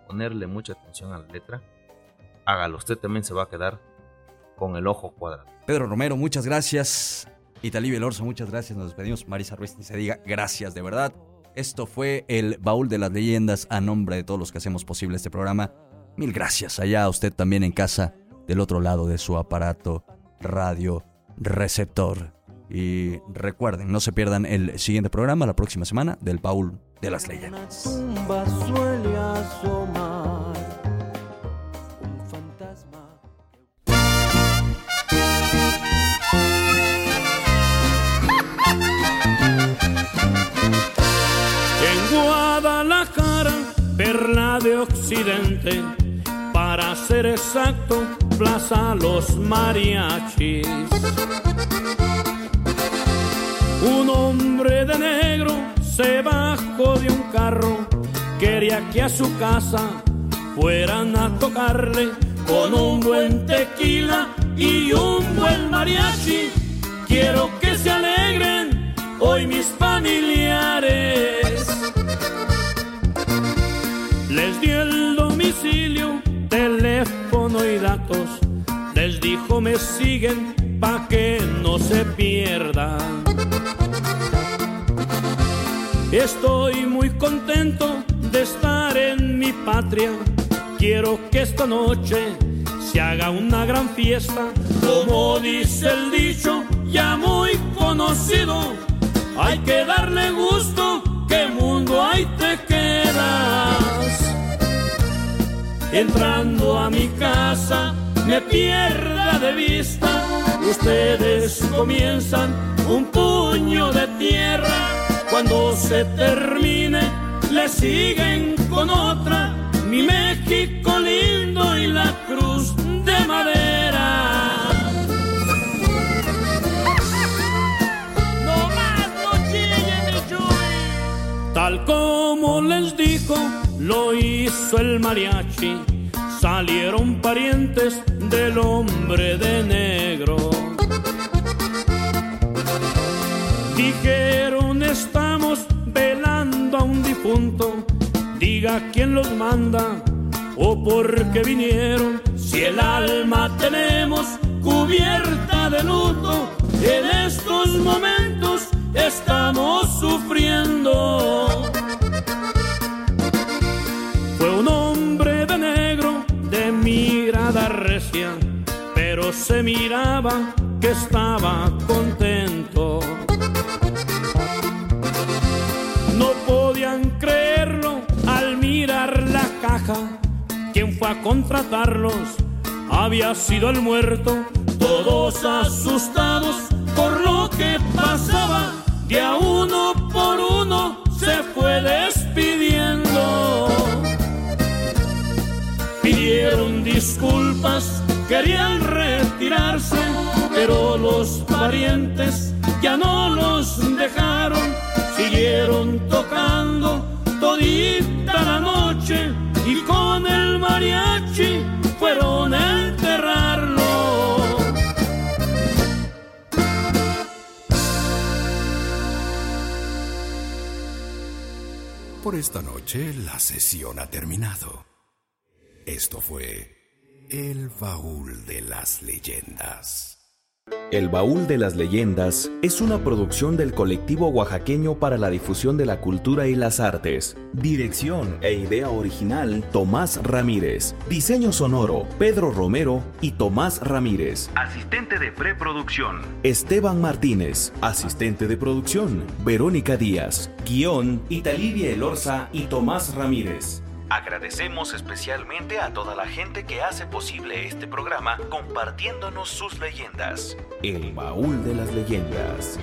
Speaker 6: ponerle mucha atención a la letra, hágalo. Usted también se va a quedar con el ojo cuadrado.
Speaker 3: Pedro Romero, muchas gracias. Italí Belorzo, muchas gracias. Nos despedimos. Marisa Ruiz, ni se diga gracias de verdad. Esto fue el baúl de las leyendas a nombre de todos los que hacemos posible este programa. Mil gracias. Allá a usted también en casa del otro lado de su aparato radio receptor. Y recuerden, no se pierdan el siguiente programa la próxima semana del Baúl de las Leyendas.
Speaker 10: En Guadalajara, perla de Occidente para ser exacto, Plaza Los Mariachis. Un hombre de negro se bajó de un carro, quería que a su casa fueran a tocarle con un buen tequila y un buen mariachi. Quiero que se alegren hoy mis familiares. Les di el domicilio, teléfono y datos. Les dijo me siguen pa' que no se pierdan. Estoy muy contento de estar en mi patria. Quiero que esta noche se haga una gran fiesta. Como dice el dicho, ya muy conocido. Hay que darle gusto, que mundo ahí te quedas. Entrando a mi casa, me pierda de vista. Ustedes comienzan un puño de tierra. Cuando se termine, le siguen con otra. Mi México lindo y la cruz de madera. No más no chille, mi. Tal como les dijo, lo hizo el mariachi. Salieron parientes del hombre de negro. Dijeron estamos velando a un difunto, diga quién los manda o por qué vinieron. Si el alma tenemos cubierta de luto, en estos momentos estamos sufriendo. Pero se miraba que estaba contento. No podían creerlo al mirar la caja. Quien fue a contratarlos había sido el muerto. Todos asustados por lo que pasaba. De a uno por uno se fue despidiendo. Pidieron disculpas, querían retirarse, pero los parientes ya no los dejaron siguieron tocando todita la noche y con el mariachi fueron a enterrarlo.
Speaker 2: Por esta noche la sesión ha terminado. Esto fue El Baúl de las Leyendas.
Speaker 1: El Baúl de las Leyendas es una producción del colectivo oaxaqueño para la difusión de la cultura y las artes. Dirección e idea original, Tomás Ramírez. Diseño sonoro, Pedro Romero y Tomás Ramírez. Asistente de preproducción, Esteban Martínez. Asistente de producción, Verónica Díaz. Guión, Italivia Elorza y Tomás Ramírez. Agradecemos especialmente a toda la gente que hace posible este programa compartiéndonos sus leyendas. El baúl de las leyendas.